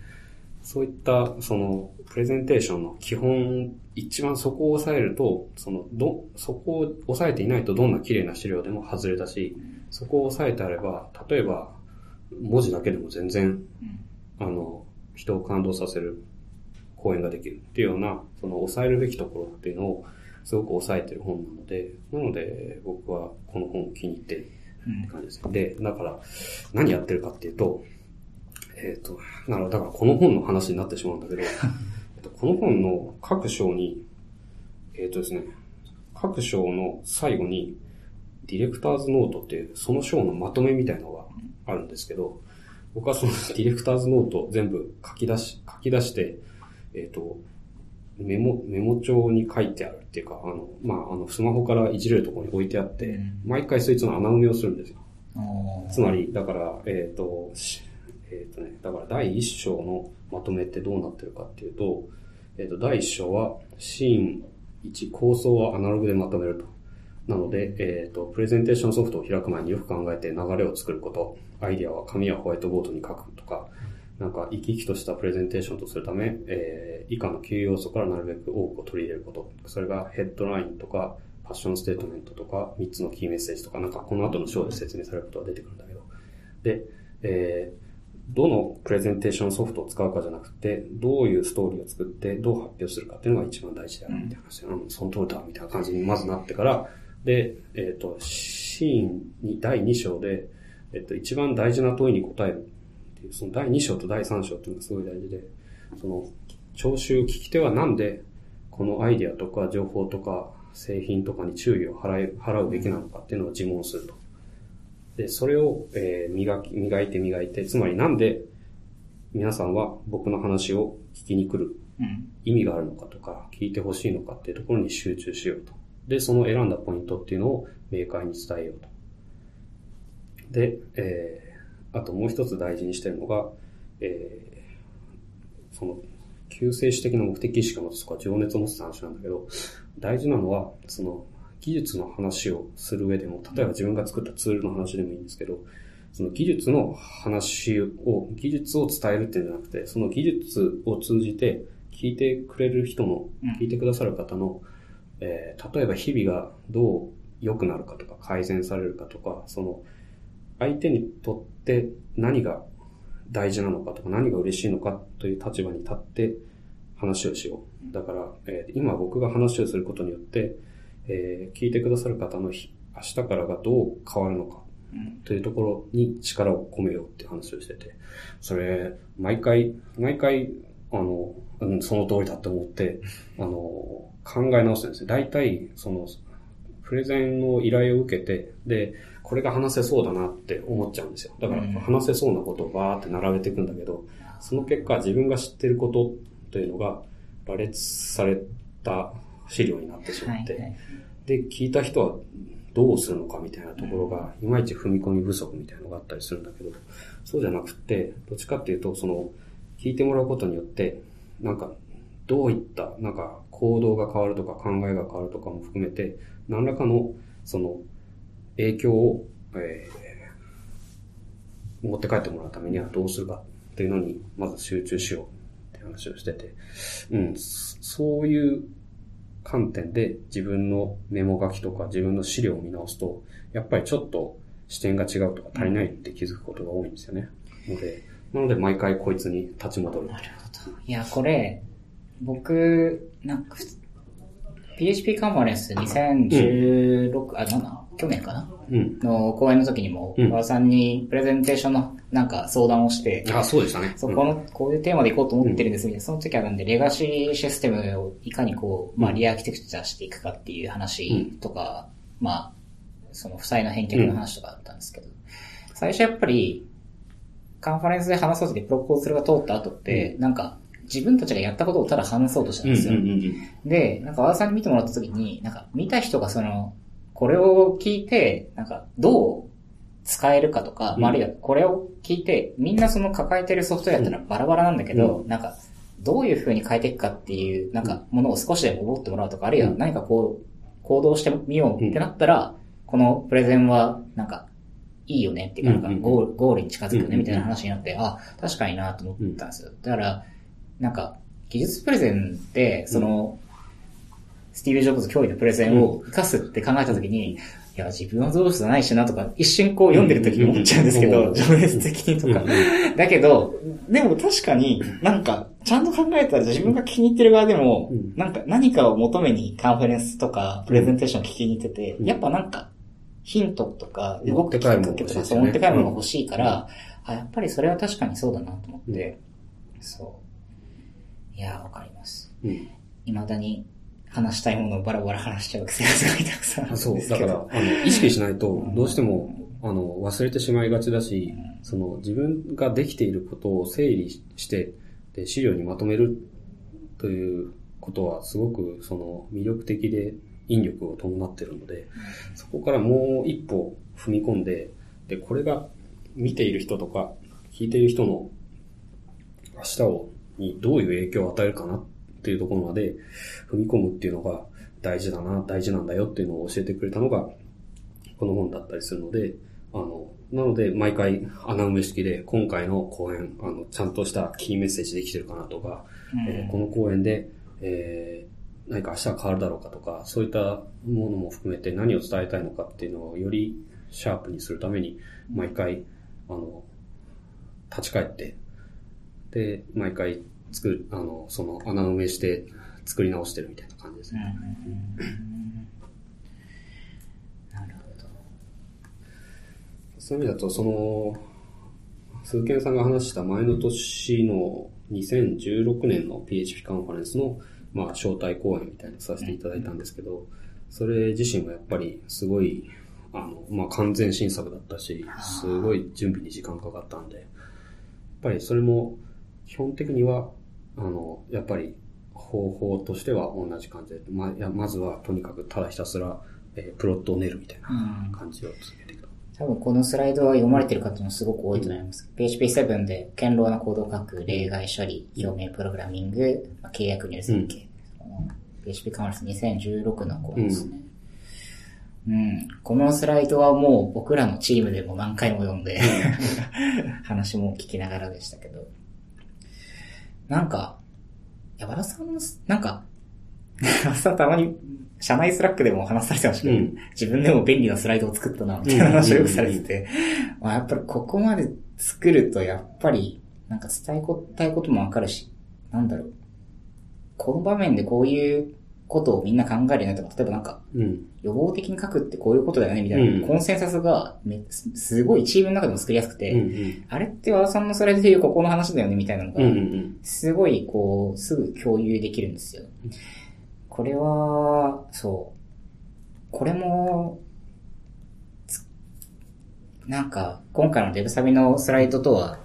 A: そういった、その、プレゼンテーションの基本、一番そこを抑えると、その、ど、そこを抑えていないとどんな綺麗な資料でも外れだし、そこを抑えてあれば、例えば、文字だけでも全然、あの、人を感動させる講演ができるっていうような、その抑えるべきところっていうのをすごく抑えてる本なので、なので僕はこの本を気に入ってるって感じです。で、だから何やってるかっていうと、えっ、と、なるほど、だからこの本の話になってしまうんだけど、えっとこの本の各章に、えっ、とですね、各章の最後に、ディレクターズノートっていう、その章のまとめみたいなのがあるんですけど、僕はそのディレクターズノートを全部書き出し、書き出して、えっ、と、メモ、メモ帳に書いてあるっていうか、あの、まあ、あの、スマホからいじれるところに置いてあって、
B: うん
A: 毎回そいつの穴埋めをするんですよ。つまり、だから、えっ、と、しえっ、とね、だから第一章のまとめってどうなってるかっていうと、えっ、と、第一章は、シーン1、構想はアナログでまとめると。なので、えっ、と、プレゼンテーションソフトを開く前によく考えて流れを作ること、アイディアは紙やホワイトボードに書くとか、なんか生き生きとしたプレゼンテーションとするため、えー以下の9要素からなるべく多くを取り入れること。それがヘッドラインとか、パッションステートメントとか、3つのキーメッセージとか、なんかこの後の章で説明されることが出てくるんだけど。で、えーどのプレゼンテーションソフトを使うかじゃなくて、どういうストーリーを作って、どう発表するかっていうのが一番大事であるみたいな話で、うん、その通りだ、みたいな感じにまずなってから、で、えっ、と、シーンに第2章で、えっ、と、一番大事な問いに答えるっていう、その第2章と第3章っていうのがすごい大事で、その、聴衆、聞き手はなんで、このアイデアとか情報とか製品とかに注意を払え払うべきなのかっていうのを自問すると。で、それを、えー磨き、磨いて磨いて、つまりなんで皆さんは僕の話を聞きに来る
B: うん。
A: 意味があるのかとか、聞いてほしいのかっていうところに集中しようと。で、その選んだポイントっていうのを明快に伝えようと。で、えー、あともう一つ大事にしてるのが、えー、その、救世主的な目的意識を持つとか情熱を持つって話なんだけど、大事なのは、その、技術の話をする上でも、例えば自分が作ったツールの話でもいいんですけど、その技術の話を、技術を伝えるっていうんじゃなくて、その技術を通じて聞いてくれる人の
B: うん、
A: 聞いてくださる方の、えー例えば日々がどう良くなるかとか改善されるかとか、その、相手にとって何が大事なのかとか何が嬉しいのかという立場に立って話をしよう。だから、えー今僕が話をすることによって、えー聞いてくださる方の日明日からがどう変わるのか。というところに力を込めようっていう話をしてて、それ、毎回、毎回、あの、うん、その通りだって思って、あの、考え直してるんですよ。大体、その、プレゼンの依頼を受けて、で、これが話せそうだなって思っちゃうんですよ。だから
B: うん
A: 話せそうなことをバーって並べていくんだけど、その結果自分が知ってることというのが羅列された資料になってしまって、
B: はいはい。
A: で、聞いた人はどうするのかみたいなところが、いまいち踏み込み不足みたいなのがあったりするんだけど、そうじゃなくって、どっちかっていうと、その、聞いてもらうことによって、なんか、どういった、なんか、行動が変わるとか考えが変わるとかも含めて、何らかの、その、影響を、えー持って帰ってもらうためにはどうするかっていうのに、まず集中しようって話をしてて、うん、そそういう観点で自分のメモ書きとか自分の資料を見直すと、やっぱりちょっと視点が違うとか足りないって気づくことが多いんですよね。ので、なので毎回こいつに立ち戻る。
B: なるほど。いや、これ、僕、なんか、PHP カンファレンス2016、あ、なんだ去年かな？
A: うん。
B: の講演の時にも、
A: うん。
B: 和田さんにプレゼンテーションのなんか相談をして、
A: あ、そうでしたね。
B: そうこの、こういうテーマでいこうと思ってるんですみたいな、その時はなんで、レガシーシステムをいかにこう、まあ、
A: うん
B: リアーキテクチャしていくかっていう話とか、まあ、その負債の返却の話とかあったんですけど、最初やっぱり、カンファレンスで話そうとしてプロポーズルが通った後って、なんか、自分たちがやったことをただ話そうとしたん
A: うん
B: ですよ。
A: うんうん。
B: で、なんか和田さんに見てもらった時に、なんか見た人がその、これを聞いて、なんかどう使えるかとか、あ、あるいはこれを聞いて、みんなその抱えてるソフトウェアってのはバラバラなんだけど、なんか、どういう風に変えていくかっていう、なんか、ものを少しでも覚ってもらうとか、あるいは何かこう、行動してみようってなったら、このプレゼンは、なんか、いいよねっていうか、なんかゴール、ゴールに近づくよねみたいな話になって、あ、確かになと思ったんですよ。だから、なんか、技術プレゼンで、その、スティーブ・ジョブズ教授のプレゼンを活かすって考えたときに、いや、自分は上手じゃないしなとか、一瞬こう読んでるときに思っちゃうんですけど、情熱的にとか
A: うん。
B: だけど、でも確かになんか、ちゃんと考えたら自分が気に入ってる側でも
A: うん、
B: なんか何かを求めにカンファレンスとかプレゼンテーションを聞きに行ってて、
A: うん
B: やっぱなんか、ヒントとか、
A: 持
B: 動くきっかけとか、そう持って帰るものが欲しいから、あ、やっぱりそれは確かにそうだなと思って、そう。いやー、わかります。
A: うん。
B: 未だに話したいものをバラバラ話しちゃう癖がすごいたくさんあるん
A: そう
B: で。すけど。
A: だから、あの、意識しないと、どうしても、あの、忘れてしまいがちだし、その、自分ができていることを整理して、で、資料にまとめるということは、すごく、その、魅力的で、引力を伴っているので、そこからもう一歩踏み込んで、で、これが見ている人とか、聞いている人の明日を、にどういう影響を与えるかなっていうところまで踏み込むっていうのが大事だな、大事なんだよっていうのを教えてくれたのが、この本だったりするので、あの、なので、毎回穴埋め式で、今回の講演、あの、ちゃんとしたキーメッセージできてるかなとか、
B: うん。
A: えーこの講演で、えー何か明日は変わるだろうかとか、そういったものも含めて何を伝えたいのかっていうのをよりシャープにするために、毎回、あの、立ち返って、で、毎回作る、あの、その穴埋めして作り直してるみたいな感じですね。
B: なるほど。
A: そういう意味だと、その、鈴木さんが話した前の年の2016年の PHP カンファレンスの、まあ、招待講演みたいなのさせていただいたんですけど、それ自身はやっぱりすごい、あの、まあ、完全新作だったし、すごい準備に時間かかったんで、やっぱりそれも、基本的には、あの、やっぱり方法としては同じ感じで、まあ、いやまずはとにかくただひたすら、えープロットを練るみたいな感じを続けていくと。
B: 多分このスライドは読まれてる方もすごく多いと思います。PHP7 で堅牢なコードを書く、例外処理、表明プログラミング、まあ契約入設計。PHP カンファレンス2016のコーですね。うん。このスライドはもう僕らのチームでも何回も読んで、話も聞きながらでしたけど。なんか、山田さんの、なんか、山田さんたまに、社内 Slack でも話されてましたけど、
A: うん。
B: 自分でも便利なスライドを作ったな、みたいな話をよくされてて、まあやっぱりここまで作ると、やっぱり、なんか伝えたいこともわかるし、なんだろう。この場面でこういうことをみんな考えるよねとか、例えばなんか、
A: うん。
B: 予防的に書くってこういうことだよねみたいな、
A: うん
B: コンセンサスがめすすごいチームの中でも作りやすくて、
A: うんうん。
B: あれって和田さんのスライドでいうここの話だよねみたいなのが、すごいこう、すぐ共有できるんですよ。これは、そう。これも、つなんか、今回のデブサビのスライドとは、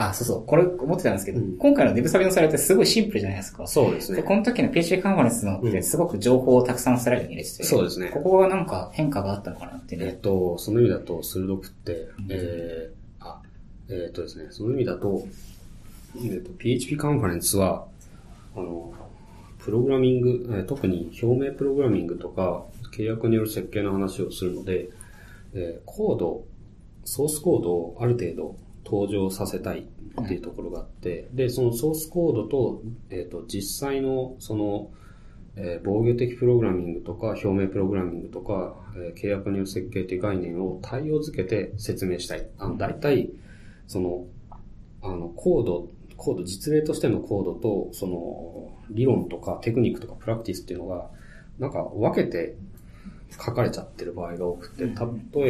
B: あ、そうそう、これ思ってたんですけど、
A: うん
B: 今回のデブサビのスライドってすごいシンプルじゃないですか。で、
A: そうですね。
B: この時の PHP カンファレンスのってすごく情報をたくさんスライドに入れてて、
A: そうですね
B: ここがなんか変化があったのかなって
A: えっ
B: ね。
A: と、その意味だと、鋭くって、えー、あ、えっとですね、その意味だと、えっと、PHP カンファレンスは、あの、プログラミング、えー特に表明プログラミングとか、契約による設計の話をするので、えーコード、ソースコードをある程度登場させたいっていうところがあって、で、そのソースコードと、えっ、と、実際の、その、えー防御的プログラミングとか、表明プログラミングとか、えー契約による設計という概念を対応づけて説明したい。あの、大体、その、あの、コード、コード、実例としてのコードと、その、理論とかテクニックとかプラクティスっていうのが、なんか分けて書かれちゃってる場合が多くて、例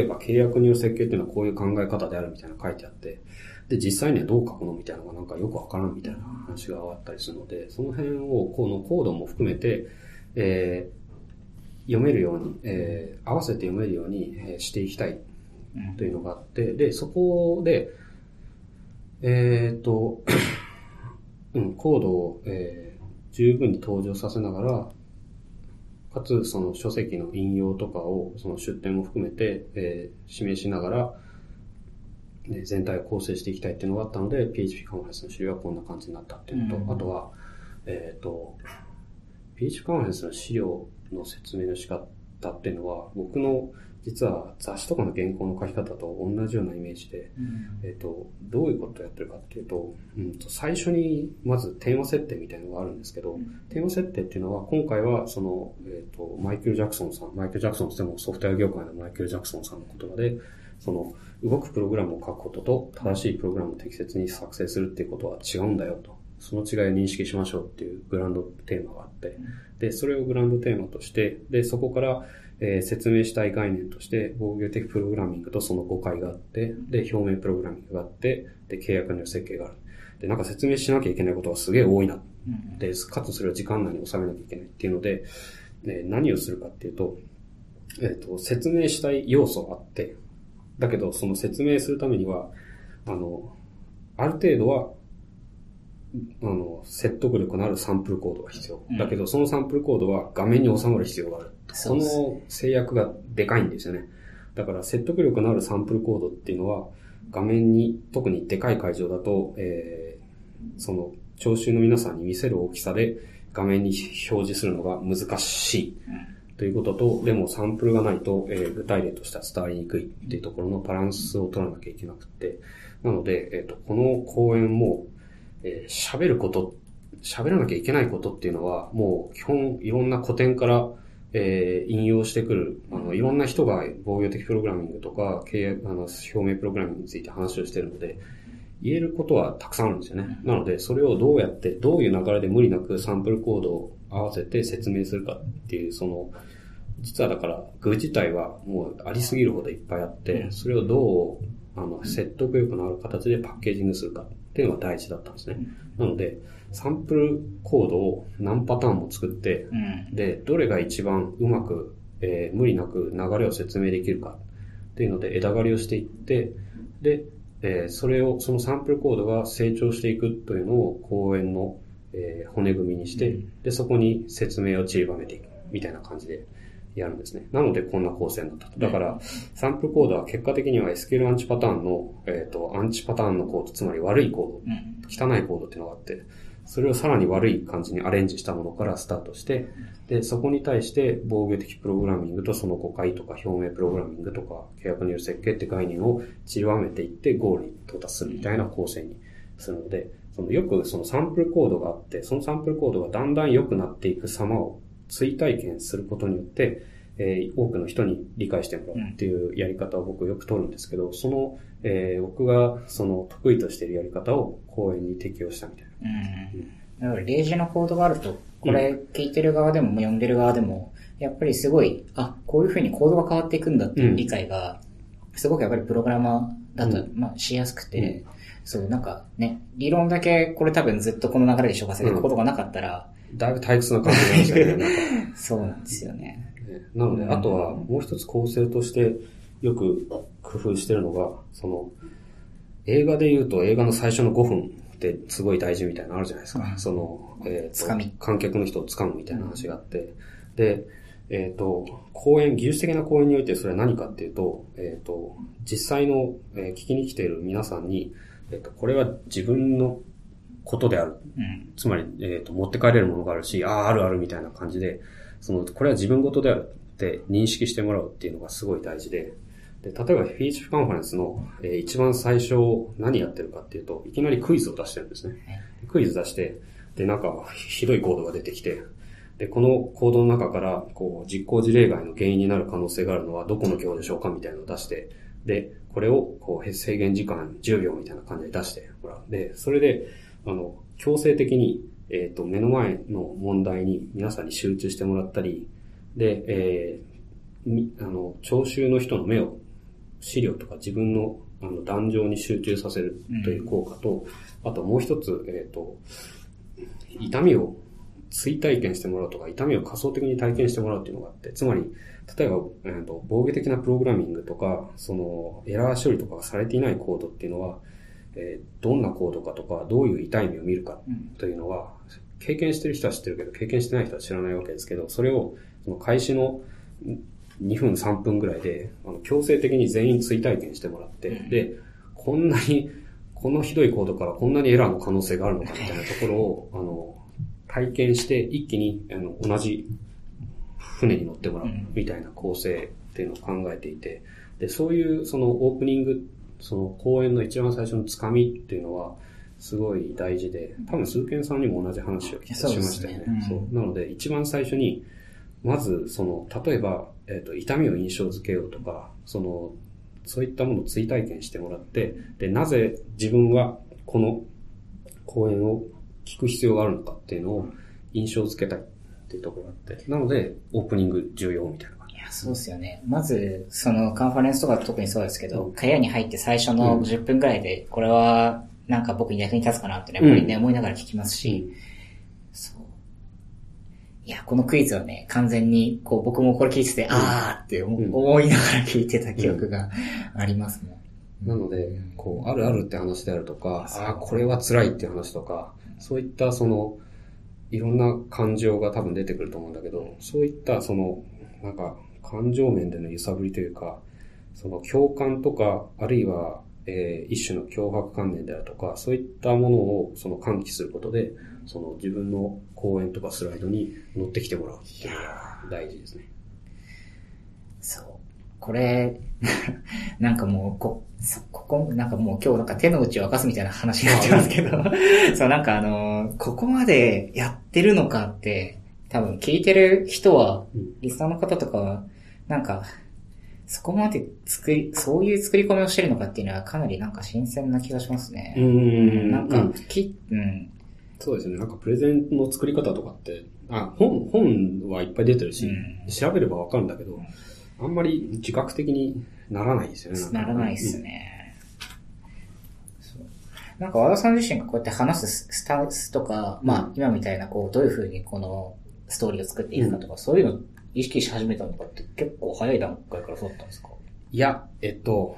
A: えば契約による設計っていうのはこういう考え方であるみたいなの書いてあって、で、実際にはどう書くのみたいなのがなんかよくわからんみたいな話があったりするので、その辺をこのコードも含めて、えー読めるように、えー合わせて読めるように、えーしていきたい
B: うん
A: というのがあって、で、そこで、えっ、と、うん、コードを、えー十分に登場させながら、かつ、その書籍の引用とかを、その出典も含めて、えー示しながら、ね全体を構成していきたいっていうのがあったので、PHP カンファレンスの資料はこんな感じになったっていうのと、
B: うん。
A: あとは、えっ、と、PHP カンファレンスの資料の説明の仕方っていうのは、僕の実は雑誌とかの原稿の書き方と同じようなイメージで、えっ、と、どういうことをやってるかっていうと、うんと、最初にまずテーマ設定みたいなのがあるんですけど、テーマ設定っていうのは、今回はその、えっ、と、マイケル・ジャクソンさん、マイケル・ジャクソンってもソフトウェア業界のマイケル・ジャクソンさんの言葉で、その、動くプログラムを書くことと、正しいプログラムを適切に作成するっていうことは違うんだよと。その違いを認識しましょうっていうグランドテーマがあって、で、それをグランドテーマとして、で、そこから、えー説明したい概念として、防御的プログラミングとその誤解があって、で、表面プログラミングがあって、で、契約による設計がある。で、なんか説明しなきゃいけないことがすげえ多いな。
B: うん
A: で、かつそれを時間内に収めなきゃいけないっていうので、で何をするかっていうと、えっ、と、説明したい要素があって、だけど、その説明するためには、あの、ある程度は、あの、説得力のあるサンプルコードが必要。
B: うん
A: だけど、そのサンプルコードは画面に収まる必要がある。
B: そです
A: そうの制約がでかいんですよね。だから、説得力のあるサンプルコードっていうのは、画面に、特にでかい会場だと、えー、その、聴衆の皆さんに見せる大きさで画面に表示するのが難しい。ということと、でもサンプルがないと、えー具体例としては伝わりにくいっていうところのバランスを取らなきゃいけなくて、なので、えっ、と、この講演も、えー喋ること、喋らなきゃいけないことっていうのは、もう基本いろんな古典から、えー引用してくる、あの、いろんな人が防御的プログラミングとか、契約、あの、表明プログラミングについて話をしてるので、言えることはたくさんあるんですよね。なので、それをどうやって、どういう流れで無理なくサンプルコードを合わせて説明するかっていう、その、実はだから、具自体はもうありすぎるほどいっぱいあって、それをどう、あの、説得力のある形でパッケージングするかっていうのが大事だったんですね。なので、サンプルコードを何パターンも作って、
B: うん。
A: で、どれが一番うまく、えー無理なく流れを説明できるかっていうので枝刈りをしていって、で、えーそれを、そのサンプルコードが成長していくというのを講演の、えー骨組みにして、で、そこに説明を散りばめていくみたいな感じでやるんですね。なのでこんな構成になったと。だから、サンプルコードは結果的には SQL アンチパターンの、えっ、と、アンチパターンのコード、つまり悪いコード
B: うん。
A: 汚いコードっていうのがあって、それをさらに悪い感じにアレンジしたものからスタートして、で、そこに対して防御的プログラミングとその誤解とか表明プログラミングとか契約による設計って概念を散りばめていってゴールに到達するみたいな構成にするので、そのよくそのサンプルコードがあって、そのサンプルコードがだんだん良くなっていく様を追体験することによって、えー多くの人に理解してもらうっていうやり方を僕よく取るんですけど、その、えー僕がその得意としているやり方を講演に適用したみたいな。
B: うん。だから、例示のコードがあると、これ聞いてる側でも読んでる側でも、やっぱりすごい、あ、こういう風にコードが変わっていくんだっていう理解が、すごくやっぱりプログラマーだと、
A: う
B: まあ、しやすくて、そう、なんかね、理論だけこれ多分ずっとこの流れで消化されることがなかったら、
A: だいぶ退屈な感じになっちゃうよね。
B: そうなんですよね。
A: ねなので、あとはもう一つ構成としてよく工夫してるのが、その、映画で言うと映画の最初の5分ってすごい大事みたいなのあるじゃないですか。
B: うん
A: その、えーと
B: つかみ
A: 観客の人を掴むみたいな話があって。で、えっ、と、公演、技術的な公演においてそれは何かっていうと、えっ、と、実際の、えー聞きに来ている皆さんに、えっ、と、これは自分のことである
B: うん。
A: つまり、えっ、と、持って帰れるものがあるし、ああ、あるあるみたいな感じで、その、これは自分事であるって認識してもらうっていうのがすごい大事で、で、例えばフィーチャーカンファレンスの、えー一番最初何やってるかっていうと、いきなりクイズを出してるんですね。クイズ出して、で、なんか、ひどいコードが出てきて、で、このコードの中から、こう、実行事例外の原因になる可能性があるのはどこの行でしょうかみたいなのを出して、で、これを、こう、制限時間10秒みたいな感じで出してもらう。で、それで、あの、強制的に、えっ、と、目の前の問題に皆さんに集中してもらったり、で、えーみあの、聴衆の人の目を、資料とか自分の、あの、壇上に集中させるという効果と、あともう一つ、えっ、と、痛みを追体験してもらうとか、痛みを仮想的に体験してもらうっていうのがあって、つまり、例えば、えー、と防御的なプログラミングとか、その、エラー処理とかがされていないコードっていうのは、えーどんなコードかとか、どういう痛い目を見るか
B: うん。
A: というのは、経験してる人は知ってるけど、経験してない人は知らないわけですけど、それを、その開始の2分3分ぐらいで、あの強制的に全員追体験してもらって、
B: うん
A: で、こんなに、このひどいコードからこんなにエラーの可能性があるのかみたいなところを、あの、体験して一気にあの同じ船に乗ってもらう
B: うん
A: みたいな構成っていうのを考えていて、で、そういうそのオープニング、その公演の一番最初のつかみっていうのは、すごい大事で、多分、数件さんにも同じ話をきっとしましたよね。
B: そうねうん
A: なので、一番最初に、まず、その、例えば、えっ、と、痛みを印象づけようとか、その、そういったものを追体験してもらって、で、なぜ自分はこの講演を聞く必要があるのかっていうのを印象づけたいっていうところがあって、なので、オープニング重要みたいな。
B: いや、そうですよね。まず、そのカンファレンスとか特にそうですけど、
A: うん。
B: 会話に入って最初の
A: うん。
B: 10分くらいで、これはなんか僕に役に立つかなってね、やっぱりね、
A: うん。
B: 思いながら聞きますし、そう。いや、このクイズはね、完全に、こう僕もこれ聞いてて、あーって思いながら聞いてた記憶がありますもん。
A: なので、こう、あるあるって話であるとか、ああ、これは辛いって話とか、そういったその、いろんな感情が多分出てくると思うんだけど、そういったその、なんか、感情面での揺さぶりというか、その共感とか、あるいは、えー一種の脅迫観念であるとか、そういったものをその喚起することで、その自分の講演とかスライドに乗ってきてもらうっていうのが大事ですね。
B: そう。これ、なんかもう、こ、そここ、なんかもう今日なんか手の内を明かすみたいな話になってますけど、そうなんかあの、ここまでやってるのかって、多分聞いてる人は
A: うん、
B: リスナーの方とかは、なんか、そこまで作り、そういう作り込みをしてるのかっていうのはかなりなんか新鮮な気がしますね。
A: ん
B: なんか、き、うん。
A: そうですね。なんかプレゼンの作り方とかって、あ、本、本はいっぱい出てるし、
B: うん
A: 調べればわかるんだけど、あんまり自覚的にならないですよね。
B: ならないっす。ね。そうなんか和田さん自身がこうやって話すスタンスとか、まあ今みたいなこうどういう風にこのストーリーを作っていくかとか、そういうのを意識し始めたのかって結構早い段階からそうだったんですか？
A: いや、えっと、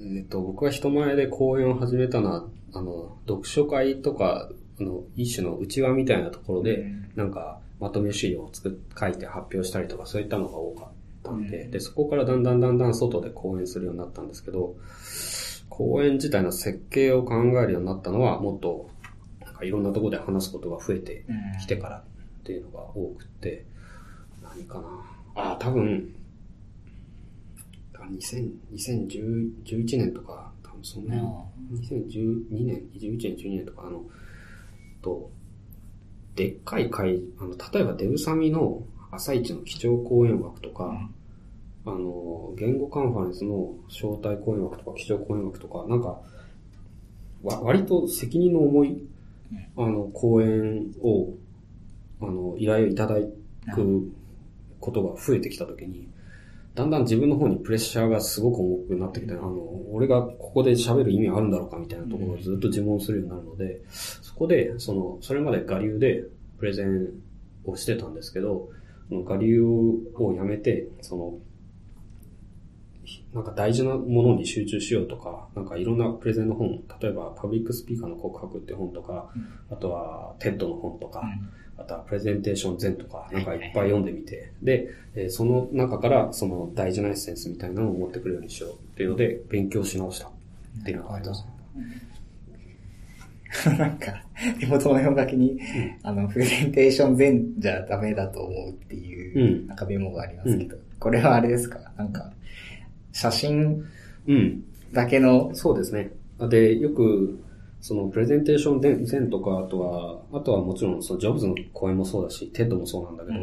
A: えっと、僕は人前で講演を始めたのは、あの、読書会とか、あの、一種の内輪みたいなところで、
B: うん。
A: なんか、まとめ資料を作っ書いて発表したりとか、そういったのが多かったんで、
B: うん。
A: で、そこからだんだんだんだん外で講演するようになったんですけど、講演自体の設計を考えるようになったのは、もっと、なんかいろんなところで話すことが増えて
B: うん
A: きてからっていうのが多くって、何かな。あ、多分、2000 2011年とか、多分そんな、2012年、21年、12年とか、あの、と、でっかい会、あの、例えばデブサミの朝一の基調講演枠とか、あの、言語カンファレンスの招待講演枠とか、基調講演枠とか、なんか、わ割と責任の重いあの、講演を、あの、依頼をいただくことが増えてきたときに、だんだん自分の方にプレッシャーがすごく重くなってきて、あの、俺がここで喋る意味あるんだろうかみたいなところをずっと自問するようになるので、そこで、その、それまで我流でプレゼンをしてたんですけど、我流をやめて、その、なんか大事なものに集中しようとか、なんかいろんなプレゼンの本、例えばパブリックスピーカーの告白って本とか、あとは TED の本とか、あとはプレゼンテーション Zen とか、なんかいっぱい読んでみて、で、えーその中からその大事なエッセンスみたいなのを持ってくるようにしようっていうので、勉強し直したっていうのがあります。
B: な んか、手元の読書きに、あの、プレゼンテーション Zen じゃダメだと思うっていうう、
A: ん。
B: なんかメモがありますけど、これはあれですか？なんか、写真
A: うん。
B: だけの、
A: そうですね。で、よく、そのプレゼンテーション Zen Zen とか、あとは、あとはもちろんそのジョブズの講演もそうだし、 TED もそうなんだけど、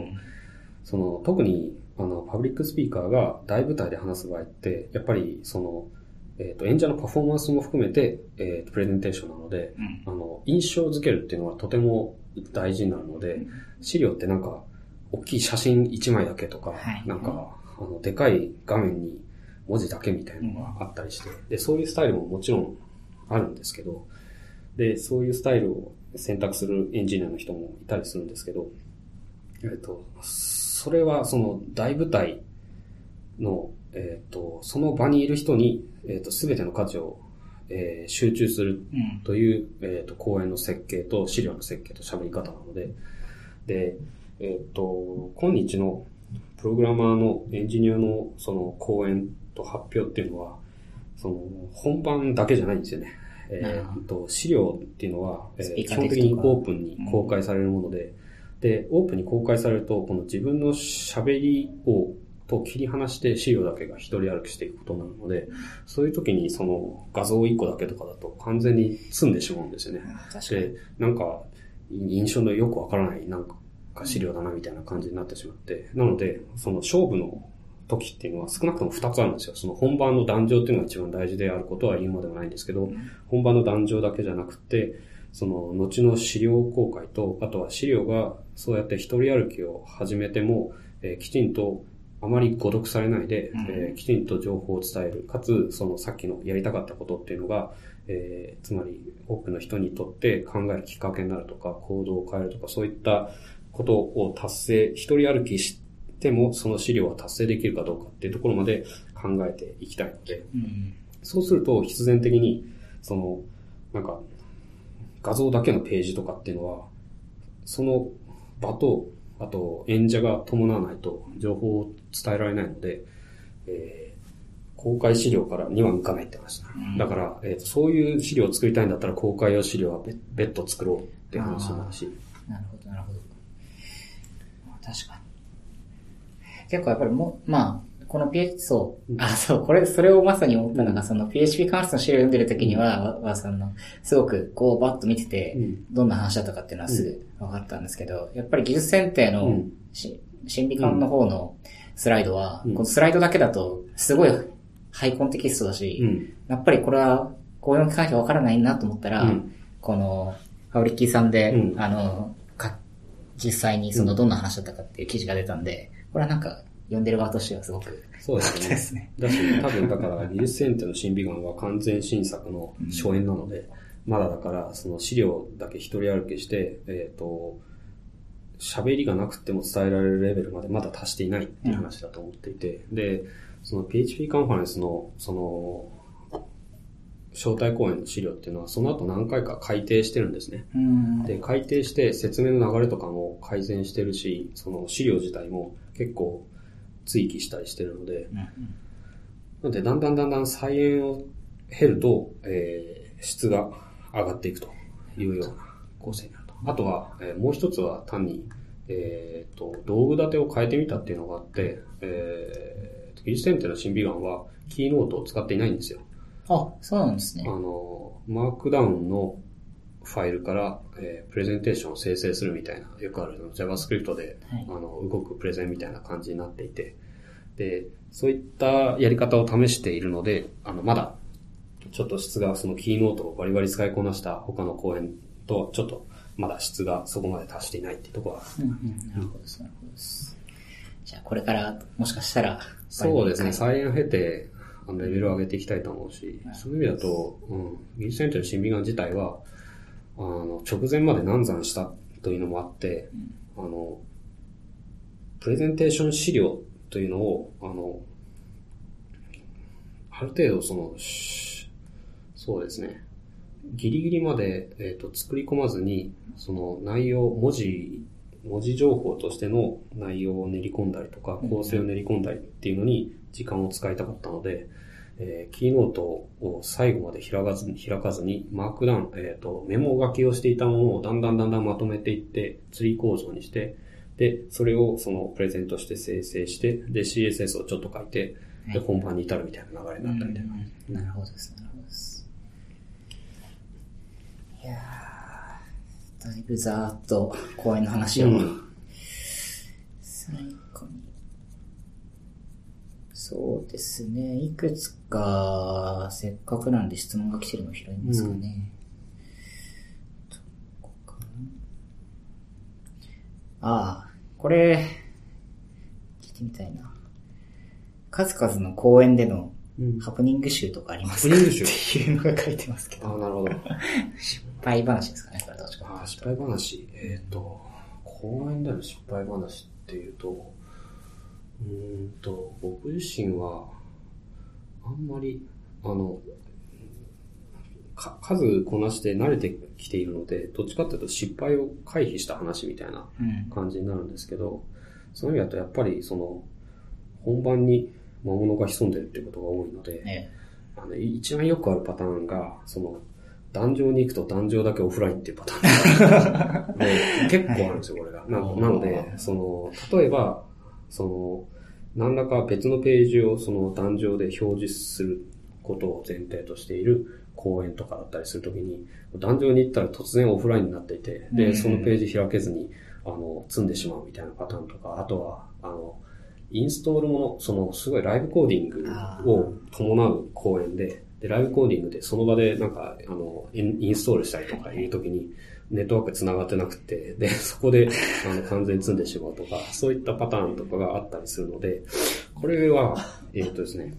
A: その特にあのパブリックスピーカーが大舞台で話す場合って、やっぱりその、えっ、と、演者のパフォーマンスも含めて、えーとプレゼンテーションなので、
B: うん。
A: あの、印象づけるっていうのはとても大事になるので、資料ってなんか、大きい写真1枚だけとか、
B: はい。
A: なんか、あの、でかい画面に文字だけみたいなのがあったりして、で、そういうスタイルももちろんあるんですけど、で、そういうスタイルを選択するエンジニアの人もいたりするんですけど、えっと、それはその大舞台の、えっと、その場にいる人に、えっと、すべての価値を、えー集中する
B: うん。
A: という、えっ、と、講演の設計と資料の設計と喋り方なので、で、えっ、と、今日のプログラマーのエンジニアのその講演と発表っていうのは、その本番だけじゃないんですよね。えーと資料っていうのは、えー基本的にオープンに公開されるもので、で、オープンに公開されると、この自分の喋りを、と切り離して資料だけが一人歩きしていくことになるので、そういう時にその画像1個だけとかだと完全に積んでしまうんですよね。で、なんか、印象のよくわからない、なんか資料だなみたいな感じになってしまって、なので、その勝負の時っていうのは少なくとも2つあるんですよ。その本番の壇上っていうのが一番大事であることは言うまでもないんですけど、本番の壇上だけじゃなくて、その後の資料公開と、あとは資料がそうやって一人歩きを始めても、えーきちんとあまり誤読されないで、
B: うん
A: えーきちんと情報を伝える。かつ、そのさっきのやりたかったことっていうのが、えーつまり多くの人にとって考えるきっかけになるとか、行動を変えるとか、そういったことを達成、一人歩きしてもその資料は達成できるかどうかっていうところまで考えていきたいので、
B: うん。
A: そうすると必然的に、その、なんか、画像だけのページとかっていうのは、その場と、あと演者が伴わないと情報を伝えられないので、えー公開資料からには向かないって話だ。だから、えーとそういう資料を作りたいんだったら公開用資料は別別途作ろうって話になるし。
B: なるほど、なるほど。まあ確かに。結構やっぱりもう、まあ、この PHP、そう、あ、そう、これ、それをまさに思ったのが、その PHP 関数の資料を読んでる時には、わわその、すごくこうバッと見てて、
A: うん。
B: どんな話だったかっていうのはすぐ分かったんですけど、やっぱり技術選定の
A: うん。
B: し、審美観の方のスライドは、
A: うん。
B: このスライドだけだと、すごいハイコンテキストだし、
A: うん。
B: やっぱりこれは、こういう機関車わからないなと思ったら、
A: うん。
B: この、ファブリッキーさんで、
A: うん。
B: あの、か、実際にそのどんな話だったかっていう記事が出たんで、これはなんか、読んでる側としてはすごく
A: そうですね。
B: ですね。
A: だし、多分だから、技術選定の審美眼は完全新作の初演なので、まだだから、その資料だけ一人歩きして、えっ、と、喋りがなくても伝えられるレベルまでまだ達していないっていう話だと思っていて、で、その PHP カンファレンスの、その、招待講演の資料っていうのは、その後何回か改訂してるんですね。
B: うん。
A: で、改訂して説明の流れとかも改善してるし、その資料自体も結構追記したりしてるので、
B: うん
A: なので、だんだんだんだん再演を経ると、えー、質が上がっていくというような構成になると。あとは、えーもう一つは単に、えー、と、道具立てを変えてみたっていうのがあって、えー、技術選定の審美眼はキーノートを使っていないんですよ。
B: あ、そうなんですね
A: あ。の、マークダウンのファイルから、えープレゼンテーションを生成するみたいな、よくあるの JavaScript で、
B: はい。
A: あの動くプレゼンみたいな感じになっていて、で、そういったやり方を試しているので、あの、まだ、ちょっと質がそのキーノートをバリバリ使いこなした他の講演と、ちょっとまだ質がそこまで達していないっていうところは
B: うんうん、なるほどです、なるほどです。じゃあ、これから、もしかしたら、
A: そうですね、
B: バ
A: 再演を経て、あの、レベルを上げていきたいと思うし、そういう意味だと、うん、技術センターの審美眼自体は、あの、直前まで難産したというのもあって、あの、プレゼンテーション資料というのを、あの、ある程度その、しそうですね、ギリギリまで、えー、と作り込まずに、その内容、文字、文字情報としての内容を練り込んだりとか、構成を練り込んだりっていうのに時間を使いたかったので、えーキーノートを最後まで開かずに、開かずに、マークダウン、えっ、と、メモ書きをしていたものをだんだんだんだんまとめていって、ツリー構造にして、で、それをそのプレゼントして生成して、で、CSS をちょっと書いて、で、本番に至るみたいな流れになったみたいな。
B: うんなるほどです、なるほどです。いやー、だいぶざーっと公演の話を、
A: うん
B: 最後に。そうですね、いくつか、せっかくなんで質問が来てるの拾いますかね。どこかなああ、これ、聞いてみたいな。数々の公演での
A: うん
B: ハプニング集とかありますか？
A: ハプニング集？
B: っていうのが書いてますけど。
A: ああ、なるほど。
B: 失敗話ですかね、これどっちか
A: あー失敗話。えっ、と、公演での失敗話っていうと、うーんと、僕自身は、あんまり、あの、か数こなして慣れてきているので、どっちかっていうと失敗を回避した話みたいな
B: うん。
A: 感じになるんですけど、その意味だとやっぱりその、本番に魔物が潜んでるっていうことが多いので、
B: え
A: あの、一番よくあるパターンが、その、壇上に行くと壇上だけオフラインっていうパターン 結構あるんですよ、これが。ななので、その、例えば、その、何らか別のページをその壇上で表示することを前提としている講演とかだったりするときに、壇上に行ったら突然オフラインになっていて、で、
B: うん。
A: そのページ開けずに、あの、積んでしまうみたいなパターンとか、あとは、あの、インストールもの、その、すごいライブコーディングを伴う講演で、で、ライブコーディングでその場でなんか、あの、インストールしたりとかいうときに、ネットワーク繋がってなくて、で、そこで、あの、完全に積んでしまうとか、そういったパターンとかがあったりするので、これは、えーっとですね、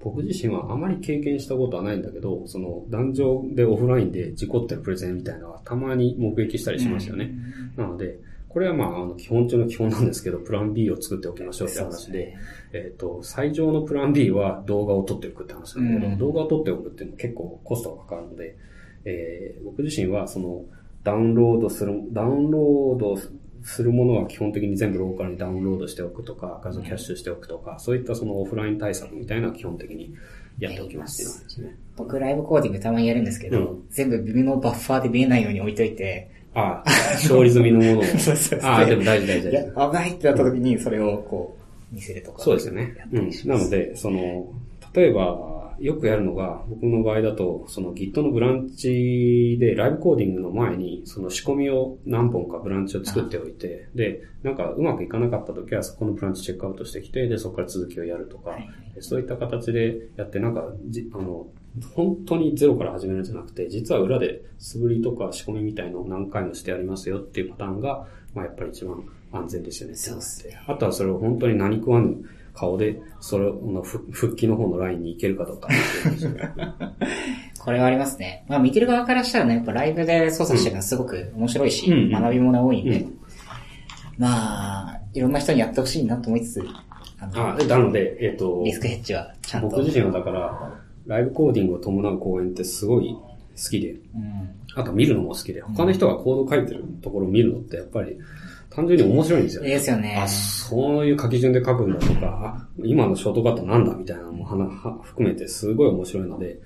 A: 僕自身はあまり経験したことはないんだけど、その、壇上でオフラインで事故ってるプレゼンみたいなのはたまに目撃したりしますよね。なので、これはまあ、あの、基本中の基本なんですけど、プラン B を作っておきましょうって話で、えっ、と、最上のプラン B は動画を撮っておくって話なんだけど、
B: うん
A: 動画を撮っておくっていうのは結構コストがかかるので、えー僕自身はその、ダウンロードする、ダウンロードするものは基本的に全部ローカルにダウンロードしておくとか、画像キャッシュしておくとか、そういったそのオフライン対策みたいなのは基本的にやっておきますっていうですね。
B: 僕ライブコーディングたまにやるんですけど、
A: うん
B: 全部ビのバッファーで見えないように置いといて、
A: ああ、勝利済みのものを。
B: そうそう
A: ああ、でも大事大事大事。
B: 危ないってなった時にそれをこう、見せるとか。
A: そうですよね。うん。なので、その、例えば、よくやるのが、僕の場合だと、その Git のブランチでライブコーディングの前に、その仕込みを何本かブランチを作っておいて、で、なんかうまくいかなかった時はそこのブランチチェックアウトしてきて、で、そこから続きをやるとか、
B: はい
A: そういった形でやって、なんか、じ、あの、本当にゼロから始めるんじゃなくて、実は裏で素振りとか仕込みみたいのを何回もしてやりますよっていうパターンが、まあやっぱり一番安全ですよね。
B: そうですね。
A: あとはそれを本当に何食わぬ顔で、それのふ復帰の方のラインに行けるかどうか
B: これはありますね。まあ見てる側からしたらね、やっぱライブで操作してるのはすごく面白いし、
A: うん
B: 学び物が多いんで、
A: うん
B: まあ、いろんな人にやってほしいなと思いつつ、あの
A: あ、なので、えっ、と
B: リ、スクヘッジはちゃんと。
A: 僕自身はだから、ライブコーディングを伴う講演ってすごい好きで、
B: うん。
A: あと見るのも好きで、他の人がコード書いてるところを見るのってやっぱり単純に面白いんですよ
B: ですよね。
A: あ、そういう書き順で書くんだとか、あ今のショートカットなんだみたいなのもはなは含めてすごい面白いので、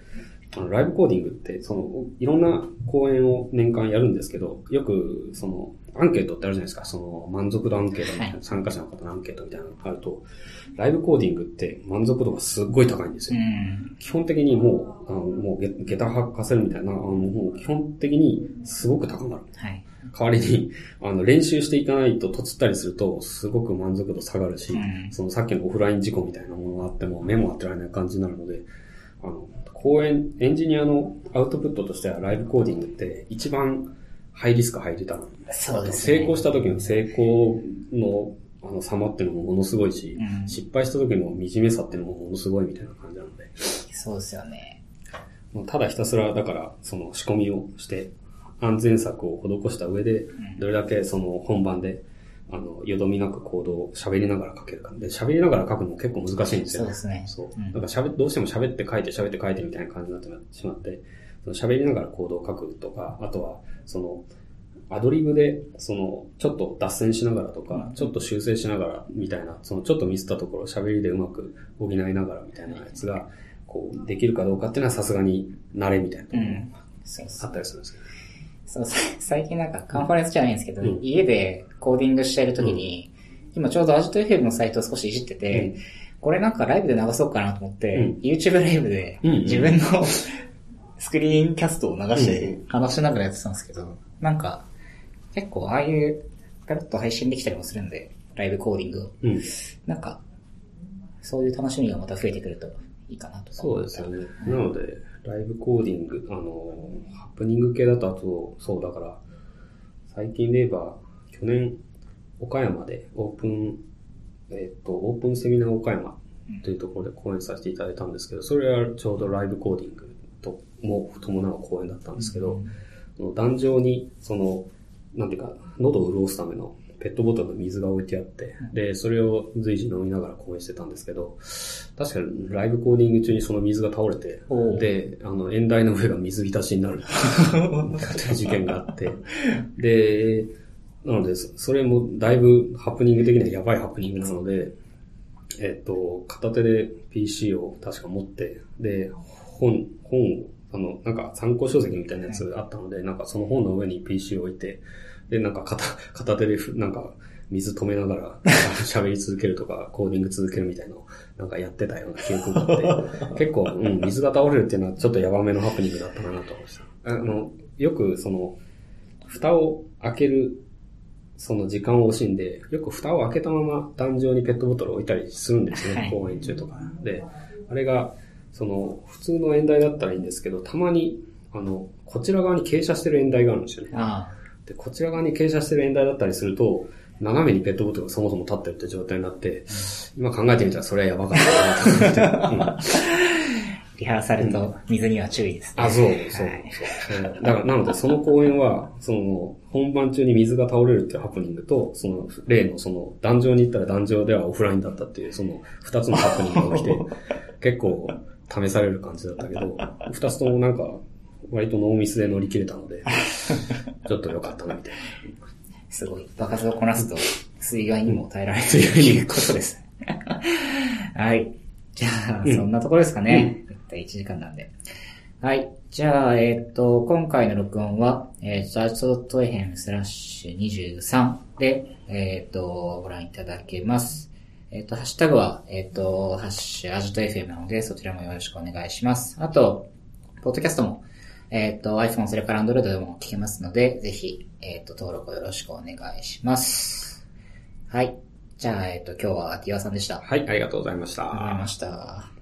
A: あの、ライブコーディングって、その、いろんな講演を年間やるんですけど、よく、その、アンケートってあるじゃないですか、その、満足度アンケートみたいな、
B: はい。
A: 参加者の方のアンケートみたいなのがあると、ライブコーディングって満足度がすっごい高いんです
B: う
A: よ。
B: ん。
A: 基本的にもう、あのもうゲ、ゲタ吐かせるみたいな、あのもう基本的にすごく高まる。
B: はい。
A: 代わりに、あの、練習していかないと、とつったりすると、すごく満足度下がるし、
B: うん
A: そのさっきのオフライン事故みたいなものがあっても、メモ当てられない感じになるので、あの、講演、エンジニアのアウトプットとしては、ライブコーディングって、一番、ハイリスクハイリターン。
B: そうですね。
A: 成功した時の成功のあの様っていうのもものすごいし、
B: うん
A: 失敗した時の惨めさっていうのもものすごいみたいな感じなので、
B: そうですよね。
A: もうただひたすらだからその仕込みをして安全策を施した上で、どれだけその本番であの、よどみなく行動を喋りながら書けるか。で、喋りながら書くのも結構難しいんですよ。
B: そうですね
A: そう。
B: うん
A: なんか喋っ、どうしても喋って書いて喋って書いてみたいな感じになってしまって、その喋りながら行動を書くとか、あとは、その、アドリブで、その、ちょっと脱線しながらとか、ちょっと修正しながらみたいな、その、ちょっとミスったところを喋りでうまく補いながらみたいなやつが、こう、できるかどうかっていうのはさすがに慣れみたいなとこあったりするんですけど。
B: そう、さ最近なんかカンファレンスじゃないんですけど、
A: うん。
B: 家でコーディングしてるときに、今ちょうどアジト FM のサイトを少しいじってて、
A: うん。
B: これなんかライブで流そうかなと思って、
A: うん。
B: YouTube ライブで
A: うんうん。
B: 自分の スクリーンキャストを流して話しながらやってたんですけど、なんか結構ああいうペロッと配信できたりもするんで、ライブコーディングを。
A: うん。
B: なんか、そういう楽しみがまた増えてくるといいかなとか
A: そうですよね。なので、ライブコーディング、あの、ハプニング系だと、あと、そうだから、最近で言えば、去年、岡山でオープン、えっと、オープンセミナー岡山というところで講演させていただいたんですけど、それはちょうどライブコーディングとも伴う講演だったんですけど、壇上に、その、なんていうか、喉を潤すためのペットボトルの水が置いてあって、で、それを随時飲みながら講演してたんですけど、確かにライブコーディング中にその水が倒れてで、あの、演台の上が水浸しになる。っていう事件があって、で、なので、そそれもだいぶハプニング的にはやばいハプニングなので、えっと、片手で PC を確か持って、で、本、本を、あの、なんか参考書籍みたいなやつがあったので、なんかその本の上に PC を置いて、で、なんか片、片手でふ、なんか水止めながら 喋り続けるとか、コーディング続けるみたいななんかやってたような記憶があって、結構、うん、水が倒れるっていうのはちょっとヤバめのハプニングだったかなと思いました。あの、よくその、蓋を開けるその時間を惜しんで、よく蓋を開けたまま壇上にペットボトルを置いたりするんですね、
B: はい
A: 公演中とか。で、あれが、その、普通の演台だったらいいんですけど、たまに、あの、こちら側に傾斜してる演台があるんですよね。
B: あ
A: で、こちら側に傾斜してる演台だったりすると、斜めにペットボトルがそもそも立ってるって状態になって、今考えてみたらそれはやばかったなと思って。
B: リハーサルと水には注意ですね。
A: あ、そう、そう、
B: はい
A: そう。だから、なので、その公演は、その、本番中に水が倒れるっていうハプニングと、その、例の、その、壇上に行ったら壇上ではオフラインだったっていう、その、二つのハプニングが起きて、結構、試される感じだったけど、二つともなんか、割とノーミスで乗り切れたので、ちょっと良かったな、みたいな。
B: すごい。爆発をこなすと、水害にも耐えられるということです。はい。じゃあ、
A: うん
B: そんなところですかね。だいたい1時間なんで。はい。じゃあ、えっ、と、今回の録音は、えー、ジャージドットエヘンスラッシュ23で、えっ、と、ご覧いただけます。えっ、と、ハッシュタグは、えっ、と、ハッシュ、アジト FM なので、そちらもよろしくお願いします。あと、ポッドキャストも、えっ、と、iPhone、それから Android でも聞けますので、ぜひ、えっ、と、登録をよろしくお願いします。はい。じゃあ、えっ、と、今日はティワさんでした。ありがと
A: はい、ありがとうございました。
B: うございました。